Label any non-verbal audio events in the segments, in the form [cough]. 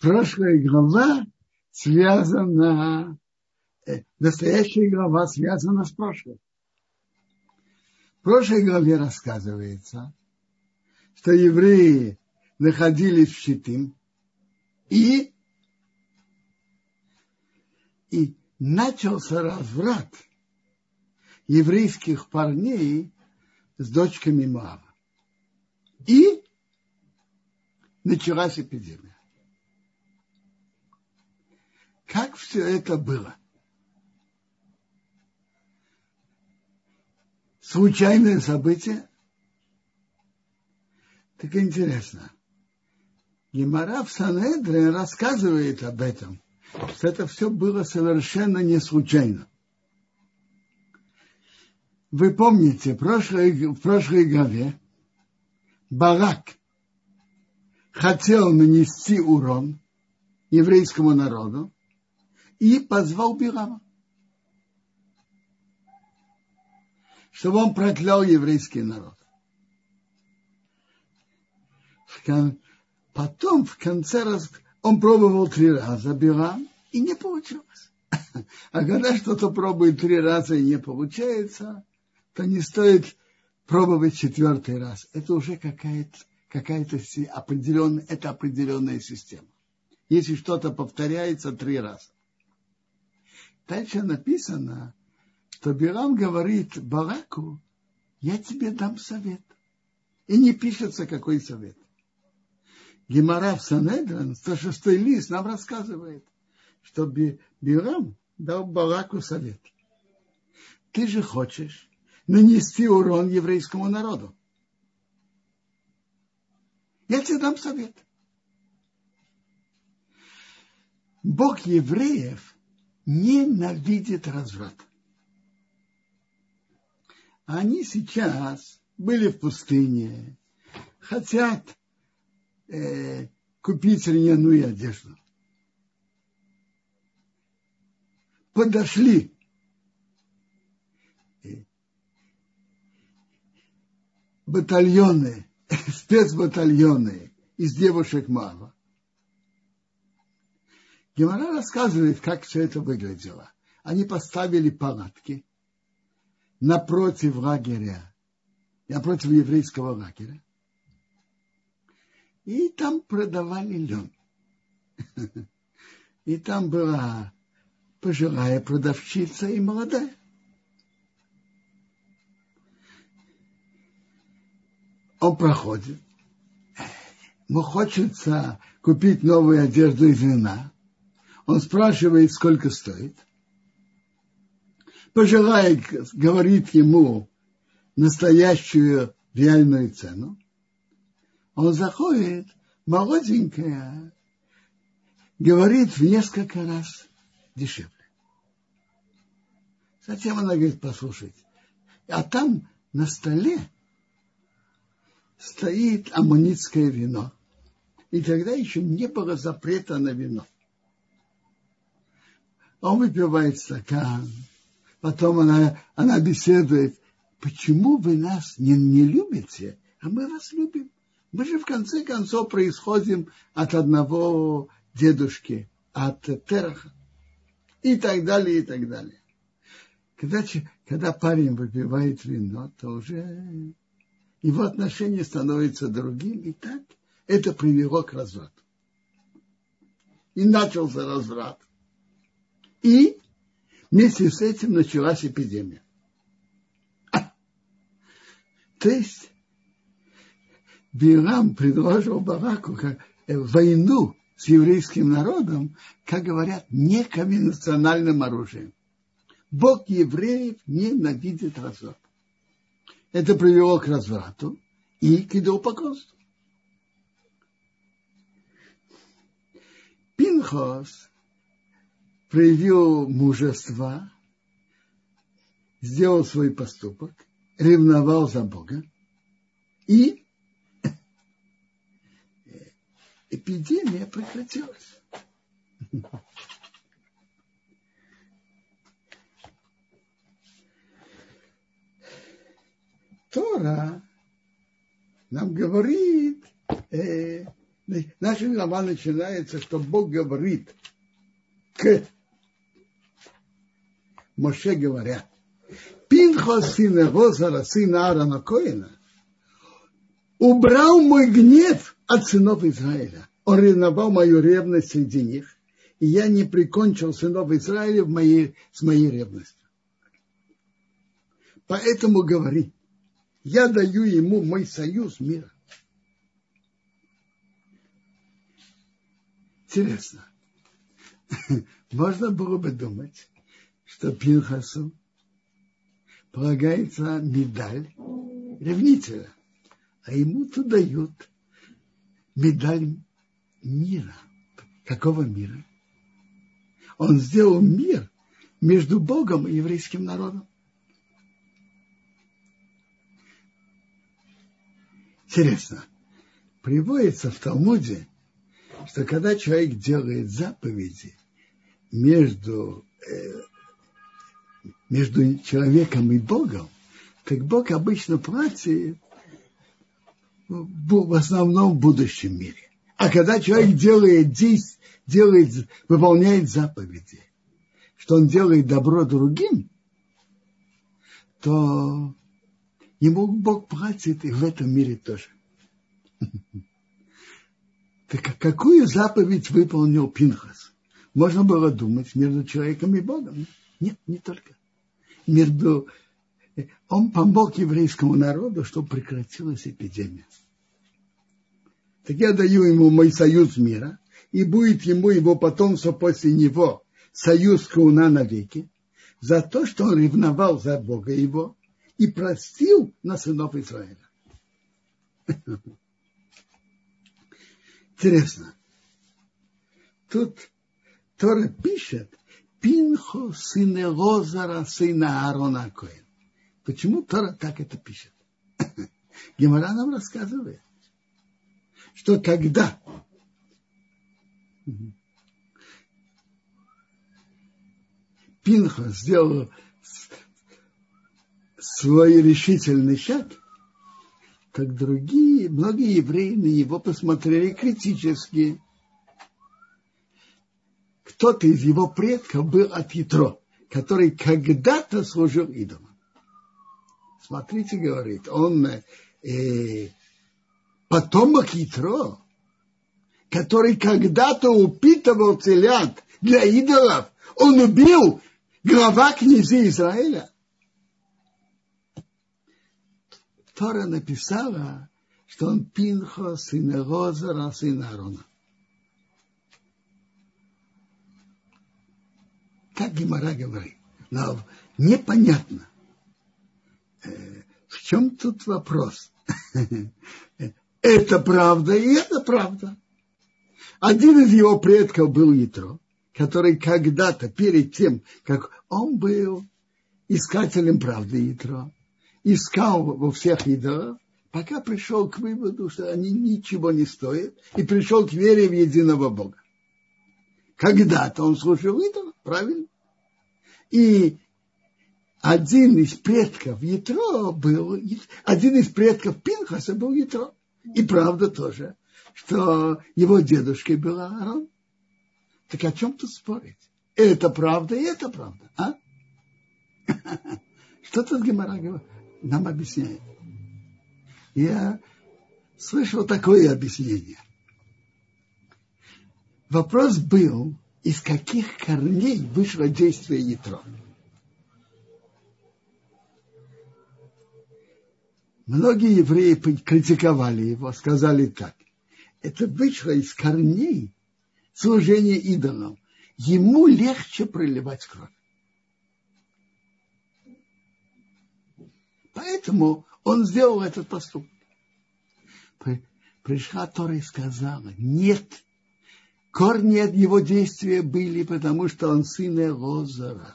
прошлая глава связана, э, настоящая глава связана с прошлой. В прошлой главе рассказывается, что евреи находились в Щитим и, и начался разврат еврейских парней с дочками Мава. И началась эпидемия. Как все это было? Случайное событие? Так интересно. Гемора в Санедре рассказывает об этом, что это все было совершенно не случайно. Вы помните, в прошлой, в прошлой главе Барак хотел нанести урон еврейскому народу и позвал Бирама, чтобы он проклял еврейский народ. Потом в конце раз он пробовал три раза Бирам, и не получилось. [laughs] А когда что-то пробует три раза и не получается, то не стоит пробовать четвертый раз. Это уже какая-то какая-то определенная, это определенная система. Если что-то повторяется три раза. Дальше написано, что Бирам говорит Бараку, я тебе дам совет. И не пишется, какой совет. Гемора в Санедран, 106 лист, нам рассказывает, что Бирам дал Бараку совет. Ты же хочешь нанести урон еврейскому народу. Я тебе дам совет. Бог евреев ненавидит разврат. Они сейчас были в пустыне, хотят э, купить льняную одежду. Подошли батальоны, [laughs] спецбатальоны из девушек мало. Гемора рассказывает, как все это выглядело. Они поставили палатки напротив лагеря, напротив еврейского лагеря. И там продавали лен. [laughs] И там была пожилая продавщица и молодая. он проходит, ему хочется купить новую одежду из вина. Он спрашивает, сколько стоит. Пожелает, говорит ему настоящую реальную цену. Он заходит, молоденькая, говорит в несколько раз дешевле. Затем она говорит, послушайте, а там на столе стоит аммонитское вино. И тогда еще не было запрета на вино. Он выпивает стакан, потом она, она беседует, почему вы нас не, не любите, а мы вас любим. Мы же в конце концов происходим от одного дедушки, от Тераха. И так далее, и так далее. Когда, когда парень выпивает вино, то уже его отношение становится другим, и так это привело к разврату. И начался разврат. И вместе с этим началась эпидемия. А, то есть Бирам предложил Бараку э, войну с еврейским народом, как говорят, неконвенциональным оружием. Бог евреев ненавидит разврат это привело к разврату и к идолопоклонству. Пинхос проявил мужество, сделал свой поступок, ревновал за Бога и [laughs] эпидемия прекратилась. [laughs] Тора нам говорит, э, Наша глава начинается, что Бог говорит к Моше говоря, Пинхос сына Розара, сына Аарона Коина, убрал мой гнев от сынов Израиля. Он ревновал мою ревность среди них, и я не прикончил сынов Израиля в моей, с моей ревностью. Поэтому говори, я даю ему мой союз мира. Интересно. [laughs] Можно было бы думать, что Пинхасу полагается медаль ревнителя, а ему-то дают медаль мира. Какого мира? Он сделал мир между Богом и еврейским народом. Интересно, приводится в Талмуде, что когда человек делает заповеди между, э, между человеком и Богом, так Бог обычно платит в основном в будущем мире. А когда человек делает, делает, выполняет заповеди, что он делает добро другим, то Ему Бог платит и в этом мире тоже. [laughs] Так какую заповедь выполнил Пинхас? Можно было думать между человеком и Богом. Нет, не только. Между... Он помог еврейскому народу, чтобы прекратилась эпидемия. Так я даю ему мой союз мира, и будет ему его потомство после него союз Кауна навеки, за то, что он ревновал за Бога его, и простил на сынов Израиля. [laughs] Интересно. Тут Тора пишет Пинхо сыне Лозара, сына Аарона Коэн. Почему Тора так это пишет? [laughs] Гемора нам рассказывает, что когда Пинхо сделал свой решительный шаг, как другие, многие евреи на него посмотрели критически. Кто-то из его предков был от Ятро, который когда-то служил идолам. Смотрите, говорит, он э, потомок Ятро, который когда-то упитывал телят для идолов. Он убил глава князей Израиля. Тора написала, что он Пинхо, сын Розера, сын Аарона. Как Гимара говорит. Но непонятно, э, в чем тут вопрос. [laughs] Это правда и это правда. Один из его предков был Ятро, который когда-то, перед тем, как он был искателем правды Ятро, искал во всех идолов, пока пришел к выводу, что они ничего не стоят, и пришел к вере в единого Бога. Когда-то он служил идолам, правильно? И один из предков Ятро был, один из предков Пинхаса был Ятро. И правда тоже, что его дедушкой был Аарон. Так о чем тут спорить? Это правда и это правда, а? [laughs] Что тут Гемора нам объясняет. Я слышал такое объяснение. Вопрос был, из каких корней вышло действие ятро. Многие евреи критиковали его, сказали так. Это вышло из корней служения идолам. Ему легче проливать кровь. Поэтому он сделал этот поступок. Пришла Тора и сказала, нет, корни от его действия были, потому что он сын Элозара,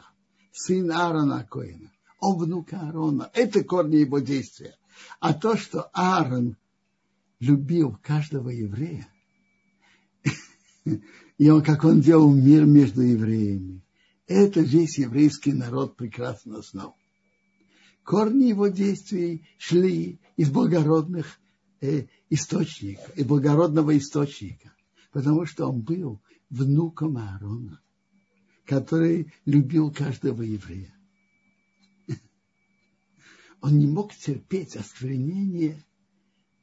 сын Аарона Коина. Он внук Аарона. Это корни его действия. А то, что Аарон любил каждого еврея, [laughs] и он, как он делал мир между евреями, это весь еврейский народ прекрасно знал корни его действий шли из благородных э, источника, и благородного источника, потому что он был внуком Аарона, который любил каждого еврея. Он не мог терпеть осквернение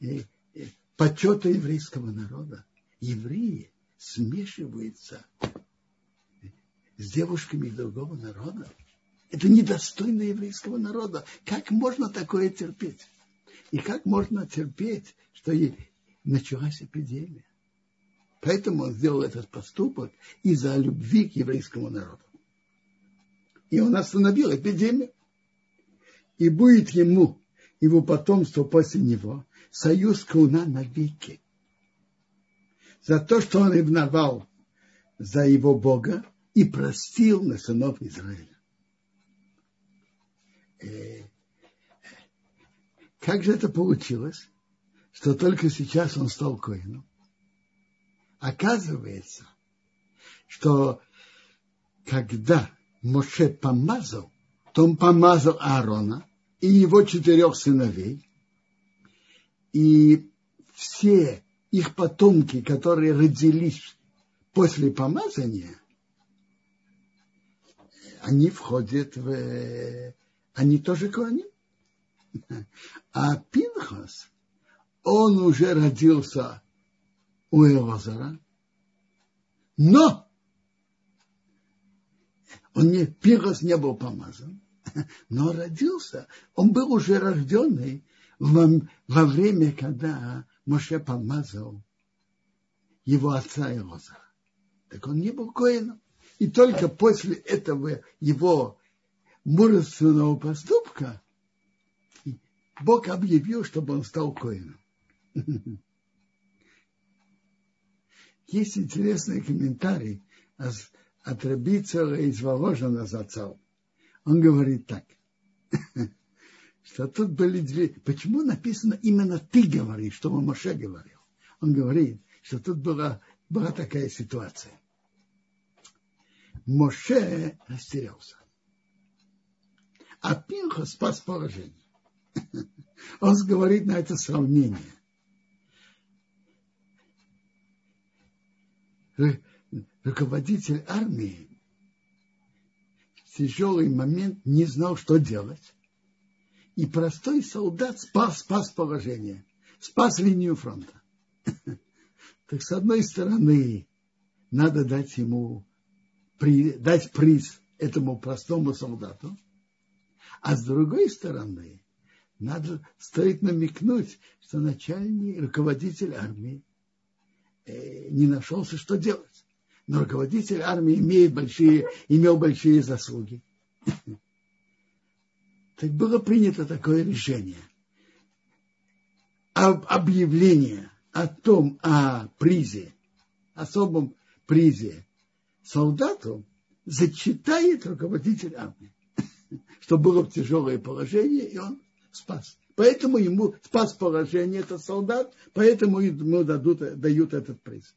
э, э, почета еврейского народа. Евреи смешиваются с девушками другого народа. Это недостойно еврейского народа. Как можно такое терпеть? И как можно терпеть, что началась эпидемия? Поэтому он сделал этот поступок из-за любви к еврейскому народу. И он остановил эпидемию. И будет ему, его потомство после него, союз Куна навеки. За то, что он ревновал за его Бога и простил на сынов Израиля. Э, как же это получилось, что только сейчас он стал коином? Оказывается, что когда Моше помазал, то он помазал Аарона и его четырех сыновей, и все их потомки, которые родились после помазания, они входят в... Они тоже кони. А Пинхас, он уже родился у Элазара, но он не, Пинхас не был помазан, [laughs] но родился, он был уже рожденный во, во время, когда Моше помазал его отца Элозара. Так он не был коином. И только после этого его мужественного поступка Бог объявил, чтобы он стал коином. [laughs] Есть интересный комментарий от Рабицера из Воложина Зацал. Он говорит так, [laughs] что тут были две... Почему написано именно ты говоришь, что Моше говорил? Он говорит, что тут была, была такая ситуация. Моше растерялся. А Пинха спас положение. [laughs] Он говорит на это сравнение. Руководитель армии в тяжелый момент не знал, что делать. И простой солдат спас, спас положение, спас линию фронта. [laughs] Так с одной стороны, надо дать ему при, дать приз этому простому солдату, а с другой стороны, надо, стоит намекнуть, что начальник, руководитель армии э, не нашелся, что делать. Но руководитель армии имеет большие, имел большие заслуги. [laughs] Так было принято такое решение. Об объявление о том, о призе, особом призе солдату зачитает руководитель армии, [laughs] что было в тяжелое положение, и он спас. Поэтому ему спас положение этот солдат, поэтому ему дадут, дают этот приз.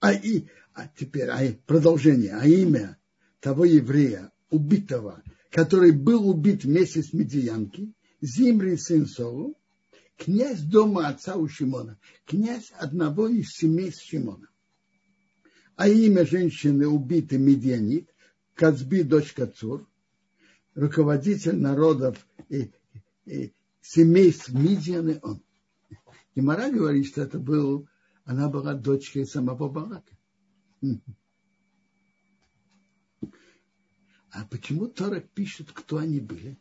А, и, а теперь а продолжение, а имя того еврея, убитого, который был убит вместе с медиянки, Зимри сын Солу, князь дома отца у Шимона, князь одного из семей Шимона а имя женщины убитой Медианит, Кацби, дочь Кацур, руководитель народов и, и семейств Мидианы, он. Гемора говорит, что это был, она была дочкой самого Балака. А почему Торак пишет, кто они были?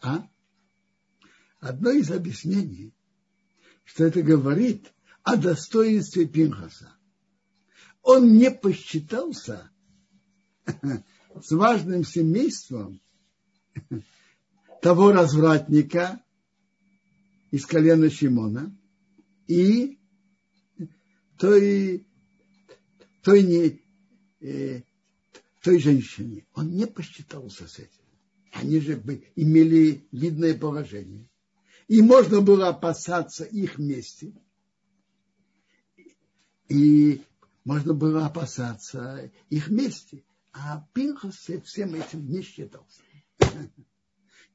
А? Одно из объяснений, что это говорит о достоинстве Пинхаса он не посчитался [laughs] с важным семейством [laughs] того развратника из колена Шимона и той, той, не, э, той женщине. Он не посчитался с этим. Они же имели видное положение. И можно было опасаться их вместе. И можно было опасаться их мести. А Пинхас всем этим не считался.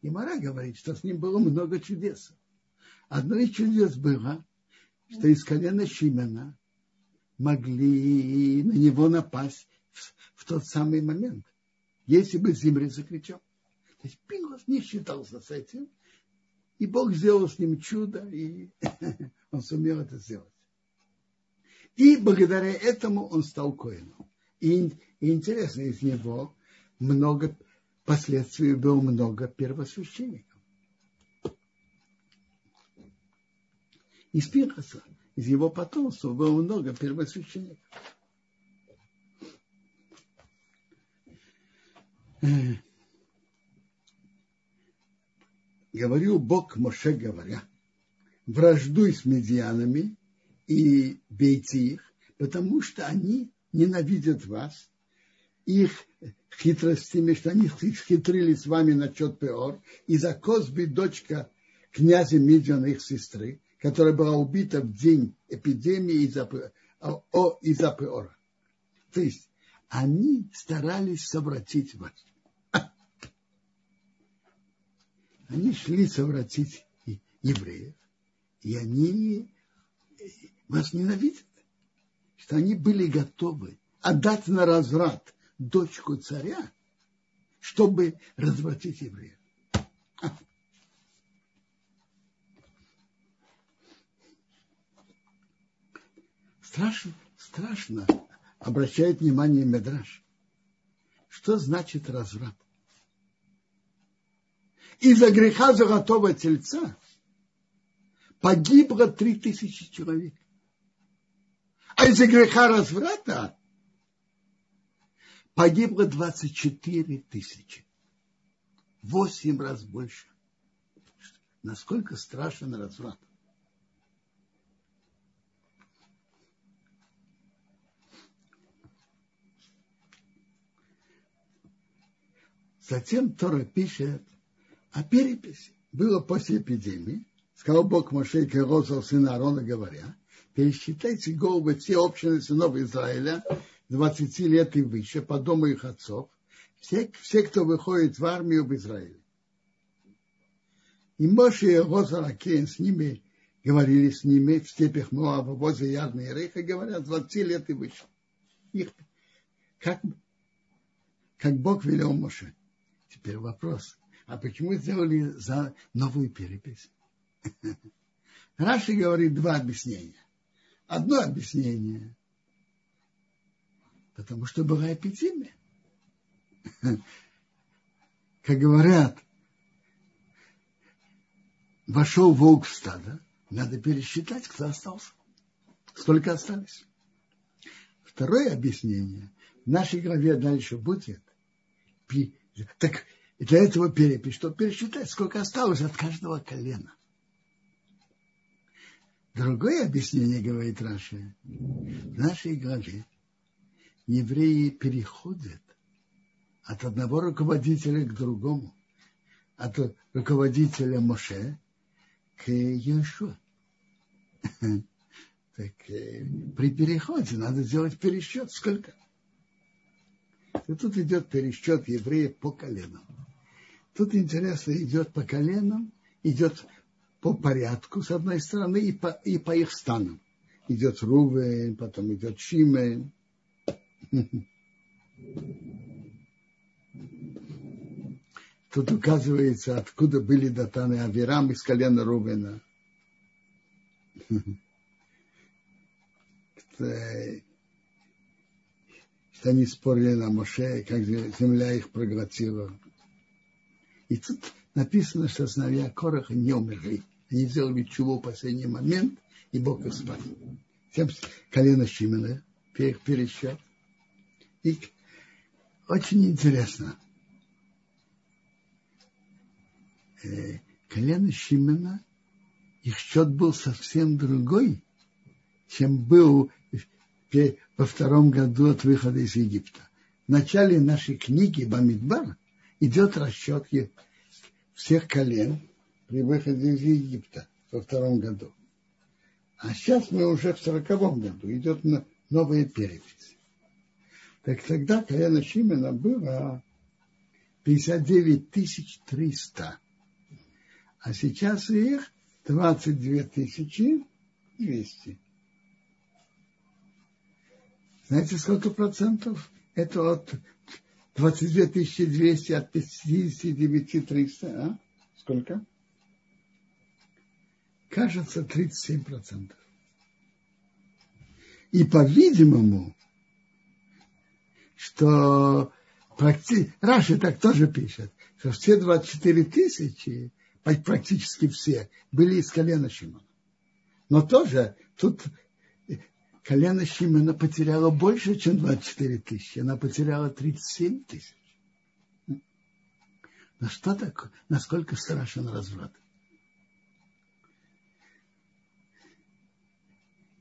И Мара говорит, что с ним было много чудес. Одно из чудес было, что из колена Шимена могли на него напасть в, в тот самый момент, если бы Зимри закричал. То есть Пинхас не считался с этим, и Бог сделал с ним чудо, и [laughs] он сумел это сделать. И благодаря этому он стал коином. И, и интересно, из него много последствий было много первосвященников. Из Пинхаса, из его потомства было много первосвященников. Говорил Бог Моше, говоря, враждуй с медианами и бейте их, потому что они ненавидят вас, их хитростями, что они схитрили с вами насчет Пеор, и за Козби, дочка князя Мидиана, их сестры, которая была убита в день эпидемии из-за из Пеора. То есть они старались совратить вас. Они шли совратить евреев, и они вас ненавидят, что они были готовы отдать на разврат дочку царя, чтобы развратить евреев. Страшно, страшно обращает внимание Медраж. Что значит разврат? Из-за греха золотого тельца погибло три тысячи человек. А из-за греха разврата погибло 24 тысячи. Восемь раз больше. Насколько страшен разврат. Затем Тора пишет о переписи. Было после эпидемии. Сказал Бог Моше и Кероза, сына Аарона, говоря, пересчитайте головы все общины сынов Израиля, 20 лет и выше, по дому их отцов, все, все кто выходит в армию в Израиле. И Моше и Роза Ракен с ними говорили с ними в степях Моаба, возле Ярны и Рейха, говорят, 20 лет и выше. Их, как, как Бог велел Моше. Теперь вопрос, а почему сделали за новую перепись? [laughs] Раши говорит два объяснения. Одно объяснение, потому что была эпидемия. [laughs] Как говорят, вошел волк в стадо, надо пересчитать, кто остался. Сколько остались. Второе объяснение. В нашей главе дальше будет так для этого перепись, чтобы пересчитать, сколько осталось от каждого колена. Другое объяснение, говорит Раши, в нашей главе евреи переходят от одного руководителя к другому, от руководителя Моше к Иешуа. [laughs] Так э, при переходе надо сделать пересчет. Сколько? И тут идет пересчет евреев по коленам. Тут интересно, идет по коленам, идет по порядку, с одной стороны, и по, и по их станам. Идет Рувен, потом идет Шимен. [laughs] Тут указывается, откуда были датаны Авирам из колена Рувена [laughs] что они спорили на Моше, как земля их проглотила. И тут написано, что сыновья Короха не умерли. Они сделали чего в последний момент, и Бог их спас. Тем колено Шимена, пересчет. И очень интересно. Э, колено Шимена, их счет был совсем другой, чем был во втором году от выхода из Египта. В начале нашей книги Бамидбар идет расчет всех колен при выходе из Египта во втором году. А сейчас мы уже в сороковом году, идет новая перепись. Так тогда колено Шимена было 59 300. А сейчас их 22 тысячи 200. Знаете, сколько процентов? Это от 22 200 от 59 300, а? Сколько? Кажется, 37 процентов. И, по-видимому, что практи... Раши так тоже пишет, что все 24 тысячи, практически все, были из колена Шимона. Но тоже тут колено Шимона потеряло больше, чем 24 тысячи. Она потеряла 37 тысяч. Но что такое? Насколько страшен разврат?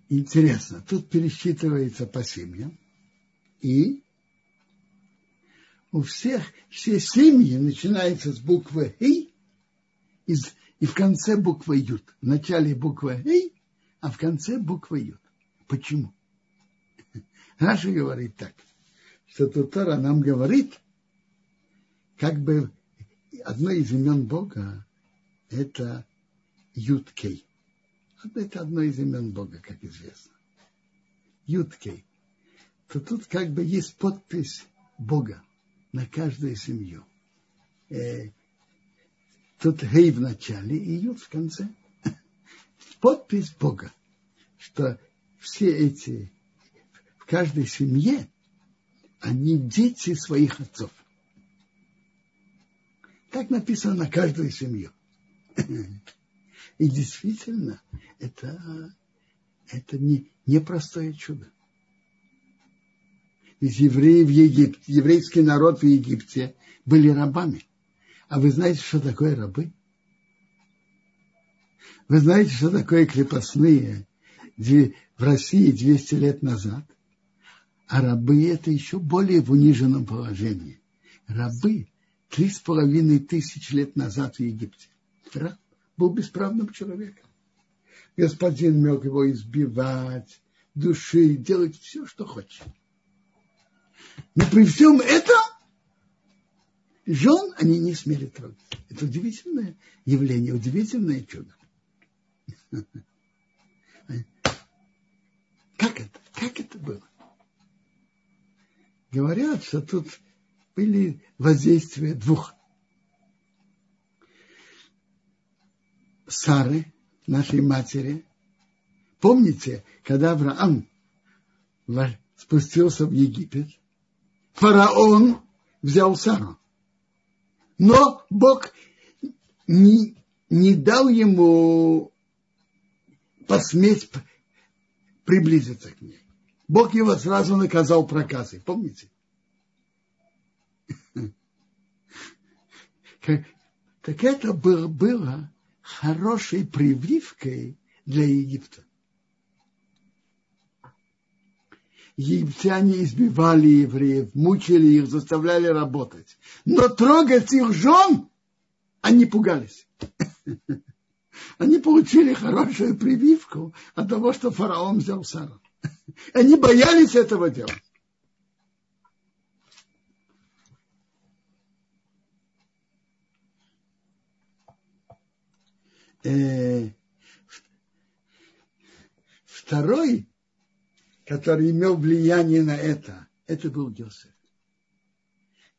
Интересно, тут пересчитывается по семьям. И у всех, все семьи начинаются с буквы «и» и, и в конце буквы «ют». В начале буква «и», а в конце буква «ют». Почему? [laughs] Раша говорит так, что Тутора нам говорит, как бы одно из имен Бога – это Юткей. Это одно из имен Бога, как известно. Юткей. То тут как бы есть подпись Бога на каждую семью. Э, тут Гей в начале и Ют в конце. [laughs] Подпись Бога, что все эти, в каждой семье, они дети своих отцов. Так написано на каждую семью. [laughs] И действительно, это, это не, непростое чудо. Ведь евреи в Египте, еврейский народ в Египте были рабами. А вы знаете, что такое рабы? Вы знаете, что такое крепостные в России 200 лет назад? А рабы это еще более в униженном положении. Рабы три с половиной тысяч лет назад в Египте. Раб был бесправным человеком. Господин мог его избивать, душить, делать все, что хочет. Но при всем этом жен они не смели трогать. Это удивительное явление, удивительное чудо. Как это? Как это было? Говорят, что тут были воздействия двух. Сары, нашей матери. Помните, когда Авраам спустился в Египет, фараон взял Сару. Но Бог не, не дал ему посметь приблизиться к ней. Бог его сразу наказал проказой. Помните? [laughs] Так это было, было хорошей прививкой для Египта. Египтяне избивали евреев, мучили их, заставляли работать. Но трогать их жен они пугались. [laughs] Они получили хорошую прививку от того, что фараон взял Сару. [laughs] Они боялись этого делать. Э, второй который имел влияние на это, это был Йосеф.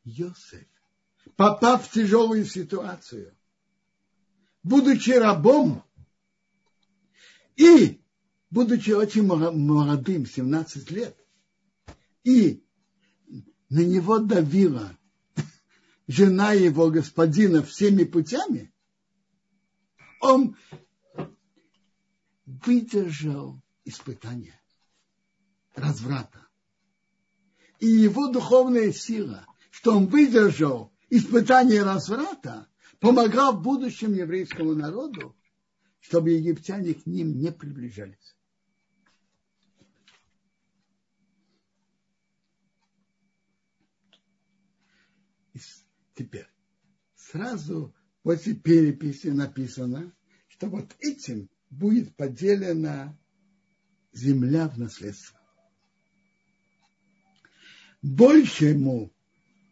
Йосеф, попав в тяжелую ситуацию, будучи рабом и будучи очень молодым, 17 лет, и на него давила [laughs] жена его господина всеми путями, он выдержал испытание разврата. И его духовная сила, что он выдержал испытание разврата, помогла в будущем еврейскому народу, чтобы египтяне к ним не приближались. Теперь сразу после переписи написано, что вот этим будет поделена земля в наследство больше ему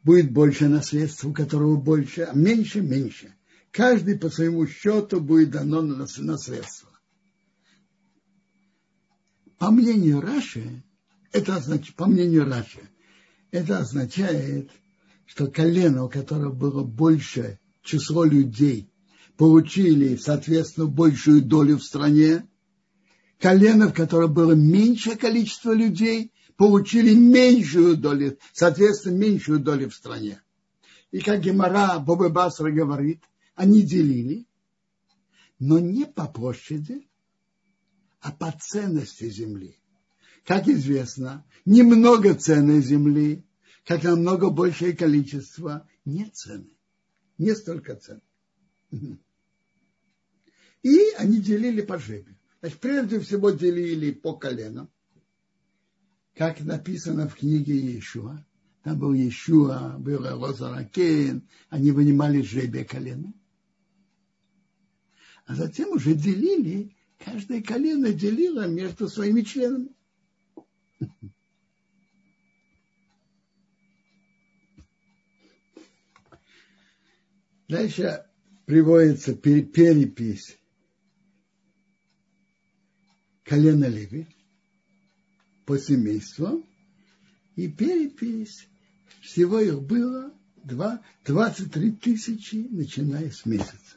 будет больше наследства, у которого больше, а меньше – меньше. каждый по своему счету будет дано на наследство. По мнению Раши, это означает, по мнению Раши, это означает, что колено, у которого было больше число людей, получили, соответственно, большую долю в стране. Колено, в котором было меньшее количество людей, получили меньшую долю, соответственно, меньшую долю в стране. И как Гемара Бобы Басра говорит, они делили, но не по площади, а по ценности земли. Как известно, немного цены земли, как намного большее количество, не цены, не столько цен. И они делили по жребию. Значит, прежде всего делили по коленам, как написано в книге Иешуа. Там был Иешуа, был Розаракен, они вынимали жребие колена. А затем уже делили, каждое колено делило между своими членами. Дальше приводится перепись колена Леви по семейству и перепись. Всего их было 2, 23 тысячи, начиная с месяца.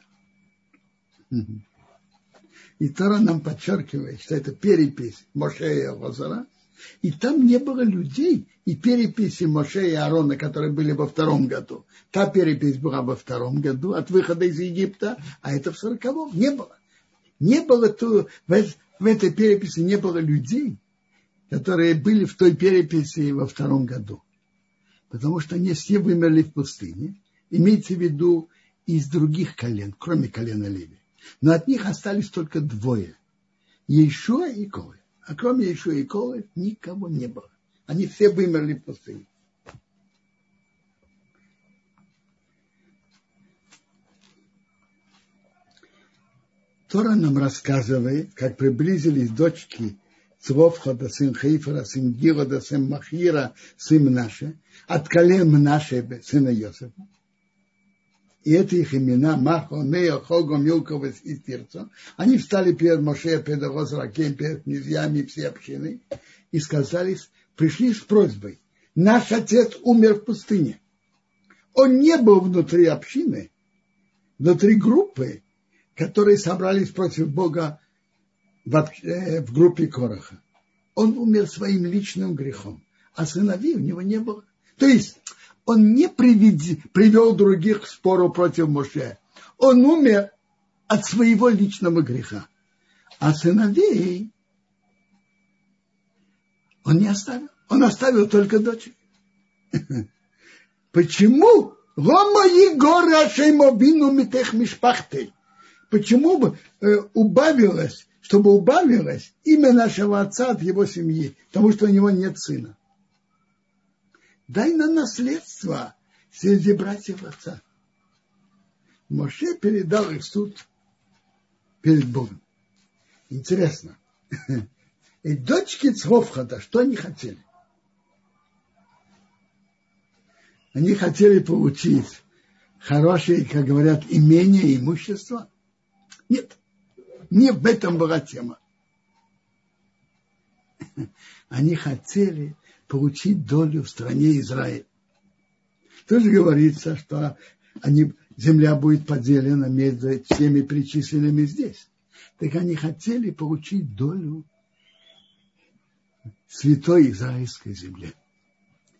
И Тора нам подчеркивает, что это перепись Мошея и Лазара, и там не было людей и переписи Моше и Аарона, которые были во втором году. Та перепись была во втором году от выхода из Египта, а это в сороковом. Не было. Не было то, в, в этой переписи не было людей, которые были в той переписи во втором году. Потому что они все вымерли в пустыне. Имеется в виду из других колен, кроме колена Леви. Но от них остались только двое. Ешуа и Колы. А кроме Ешуа и Колы никого не было. Они все вымерли в пустыне. Тора нам рассказывает, как приблизились дочки Цвовхода, сын Хейфера, сын Гирода, сын Махира, сын Мнаше, от колен Мнаше, сына Йосифа. И это их имена, Махо, Нео, Хого, Милкова и Тирцо. Они встали перед Моше, перед Розракем, перед князьями все общины и сказали, пришли с просьбой. Наш отец умер в пустыне. Он не был внутри общины, внутри группы, которые собрались против Бога в, э, в группе Короха. Он умер своим личным грехом, а сыновей у него не было. То есть он не приведи, привел других к спору против Моше. Он умер от своего личного греха. А сыновей он не оставил. Он оставил только дочь. Почему? Почему бы э, убавилось, чтобы убавилось имя нашего отца от его семьи, потому что у него нет сына. Дай на наследство среди братьев отца. Моше передал их суд перед Богом. Интересно. [laughs] И дочки Цховхада, что они хотели? Они хотели получить хорошее, как говорят, имение, имущество – нет, не в этом была тема. Они хотели получить долю в стране Израиль. Тоже говорится, что они, земля будет поделена между всеми причисленными здесь. Так они хотели получить долю святой израильской земле.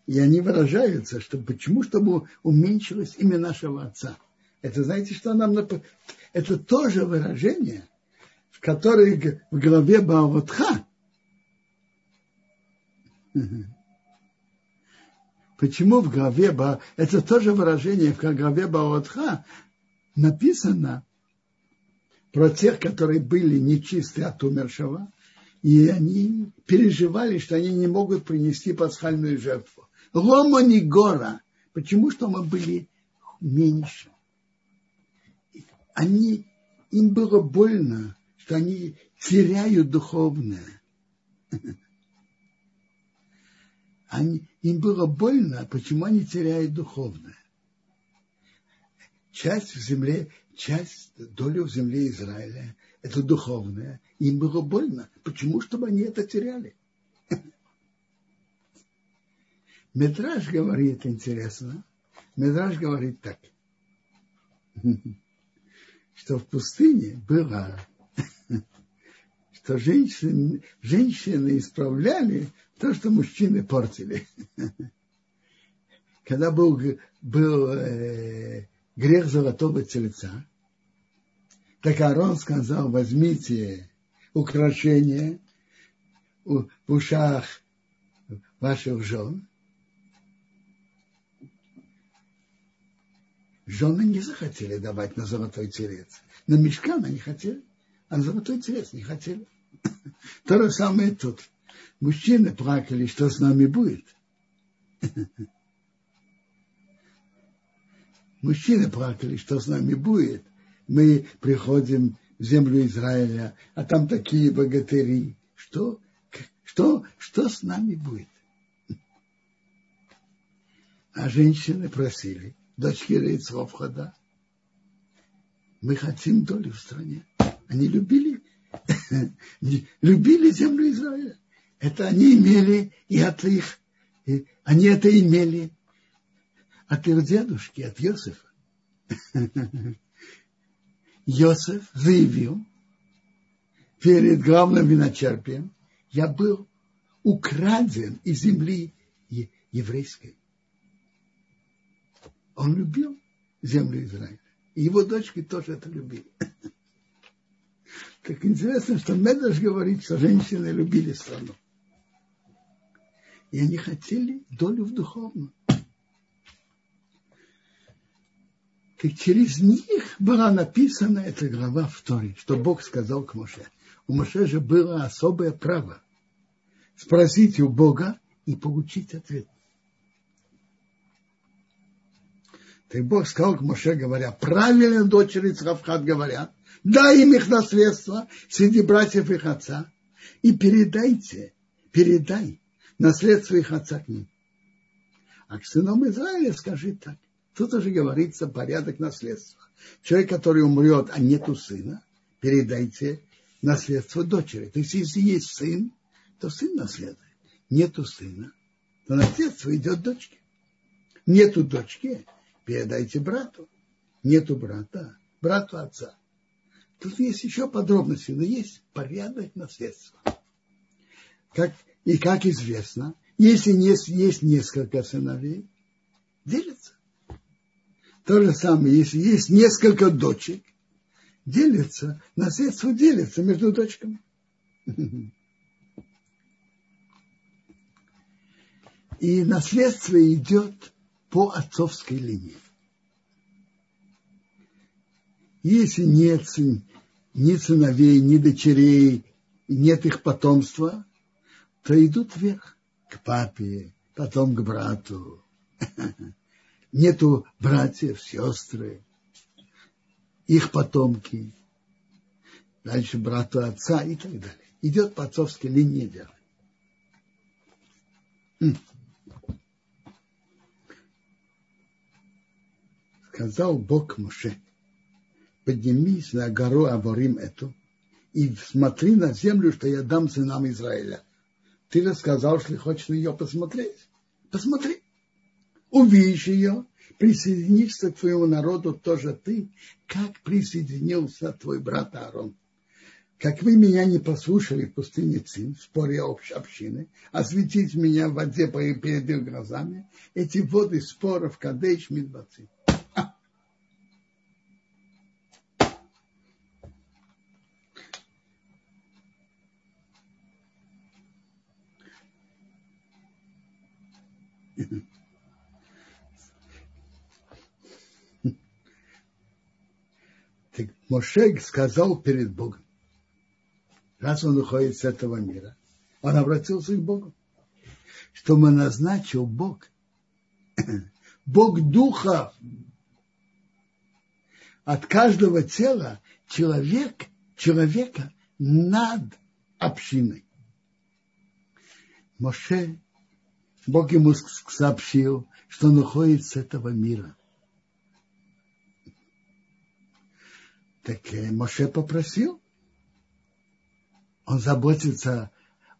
И они выражаются, что почему, чтобы уменьшилось имя нашего отца. Это знаете, что нам это тоже выражение, в которое в главе Баавотха Почему в главе Ба... Это тоже выражение в главе Баотха написано про тех, которые были нечисты от умершего, и они переживали, что они не могут принести пасхальную жертву. Лома не гора. Почему? Что мы были меньше они, им было больно, что они теряют духовное. Они, им было больно, почему они теряют духовное. часть в земле, часть долю в земле Израиля, это духовное, им было больно. Почему? Чтобы они это теряли. Медраж говорит интересно. Медраж говорит так, что в пустыне было, что женщины, женщины исправляли то, что мужчины портили. [laughs] Когда был, был э, грех золотого тельца, так Арон сказал, возьмите украшения в ушах ваших жен. Жены не захотели давать на золотой телец. На мешкан они хотели, а на золотой телец не хотели. [laughs] То же самое тут. Мужчины плакали, что с нами будет. [laughs] Мужчины плакали, что с нами будет. Мы приходим в землю Израиля, а там такие богатыри. Что, что, что с нами будет? [laughs] А женщины просили, дочки Рейцовхода, мы хотим долю в стране. Они любили, [laughs] любили землю Израиля. Это они имели и от их, и они это имели от их дедушки, от Йосифа. [laughs] Йосиф заявил перед главным виночерпием, я был украден из земли еврейской. Он любил землю Израиля. И его дочки тоже это любили. [laughs] Так интересно, что Медаш говорит, что женщины любили страну. И они хотели долю в духовном. Так через них была написана эта глава в Торе, что Бог сказал к Моше. У Моше же было особое право спросить у Бога и получить ответ. Так Бог сказал к Моше, говоря, правильно дочери Цравхат говорят, дай им их наследство среди братьев их отца и передайте, передай наследство их отца к ним. А к сынам Израиля скажи так. Тут уже говорится порядок наследства. Человек, который умрет, а нету сына, передайте наследство дочери. То есть, если есть сын, то сын наследует. Нету сына, то наследство идет дочке. Нету дочки, передайте брату. Нету брата, брату отца. Тут есть еще подробности, но есть порядок наследства. Как, и как известно, если есть, есть несколько сыновей, делятся. То же самое, если есть несколько дочек, делится, наследство делится между дочками. И наследство идет по отцовской линии. Если нет, ни сыновей, ни дочерей, нет их потомства, то идут вверх к папе, потом к брату. [laughs] Нету братьев, сестры, их потомки, дальше брату отца и так далее. Идет по отцовской линии дела. Сказал Бог Моше, поднимись на гору Аворим эту и смотри на землю, что я дам сынам Израиля. Ты рассказал, что хочешь на нее посмотреть. Посмотри увидишь ее, присоединишься к твоему народу тоже ты, как присоединился твой брат Аарон. Как вы меня не послушали в пустыне Цин, в споре общины, осветить меня в воде перед их глазами, эти воды споров Кадеш Мидбацин. Моше сказал перед Богом, раз он уходит с этого мира, он обратился к Богу, что мы назначил Бог, [coughs] Бог Духа, от каждого тела человек, человека над общиной. Моше, Бог ему сообщил, что он уходит с этого мира. Так э, Моше попросил. Он заботится,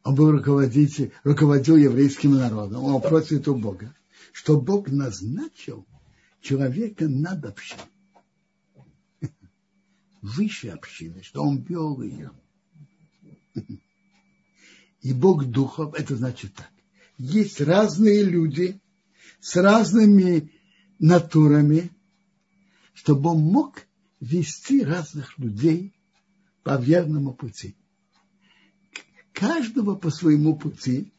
он был руководитель, руководил еврейским народом. Он просит у Бога, что Бог назначил человека над общиной. [laughs] Выше общины, что он вел ее. [laughs] И Бог духов, это значит так. Есть разные люди с разными натурами, чтобы он мог вести разных людей по верному пути. Каждого по своему пути,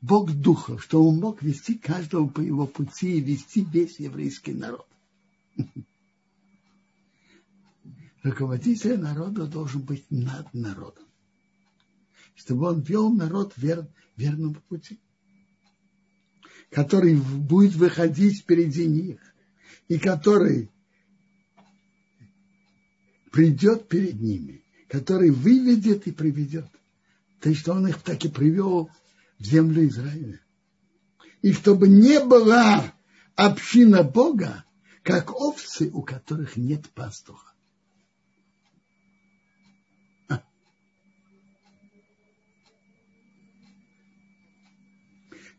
Бог Духа, что он мог вести каждого по его пути и вести весь еврейский народ. [laughs] Руководитель народа должен быть над народом, чтобы он вел народ вер, верному пути, который будет выходить впереди них, и который придет перед ними, который выведет и приведет. То есть, что он их так и привел в землю Израиля. И чтобы не была община Бога, как овцы, у которых нет пастуха.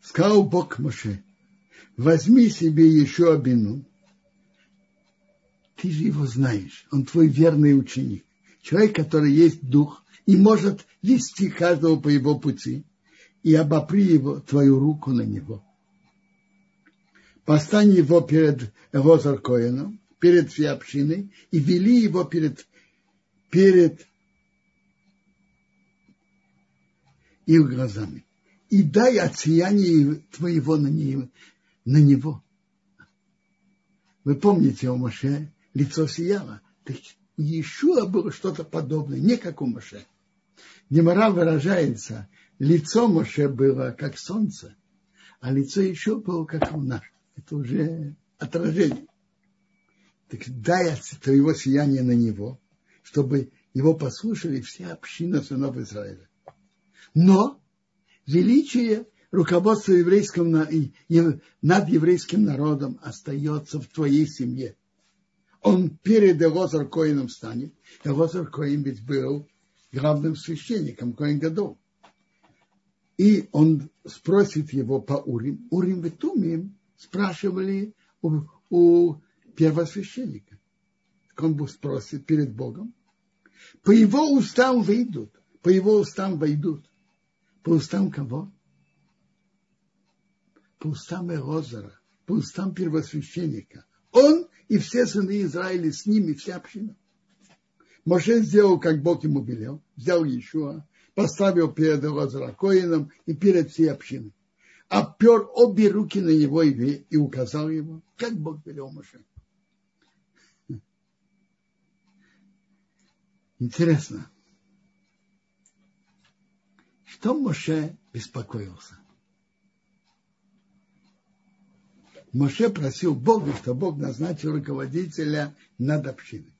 Сказал Бог Моше, возьми себе еще обину, ты же его знаешь, он твой верный ученик, человек, который есть дух и может вести каждого по его пути, и обопри его, твою руку на него. Постань его перед Розар Коином, перед всей общиной, и вели его перед, перед их глазами. И дай от сияния твоего на него. На него. Вы помните, у Моше лицо сияло. Так Иешуа было что-то подобное, не как у Моше. Немара выражается, лицо Моше было как солнце, а лицо еще было как луна. Это уже отражение. Так дай твоего сияния на него, чтобы его послушали все общины сынов Израиля. Но величие руководства еврейским, над еврейским народом остается в твоей семье. Он перед Элозар Коином станет. Элозар Коин ведь был главным священником Коин Гадол. И он спросит его по Урим. Урим и Тумим спрашивали у, у первосвященника. Он спросит перед Богом. По его устам выйдут. По его устам войдут. По устам кого? По устам Элозара. По устам первосвященника. Он и все сыны Израиля с ними, вся община. Моше сделал, как Бог ему велел, взял Иешуа, поставил перед Лазаракоином и перед всей общиной. Опер обе руки на него и, и указал ему, как Бог велел Моше. Интересно, что Моше беспокоился? Моше просил Бога, что Бог назначил руководителя над общиной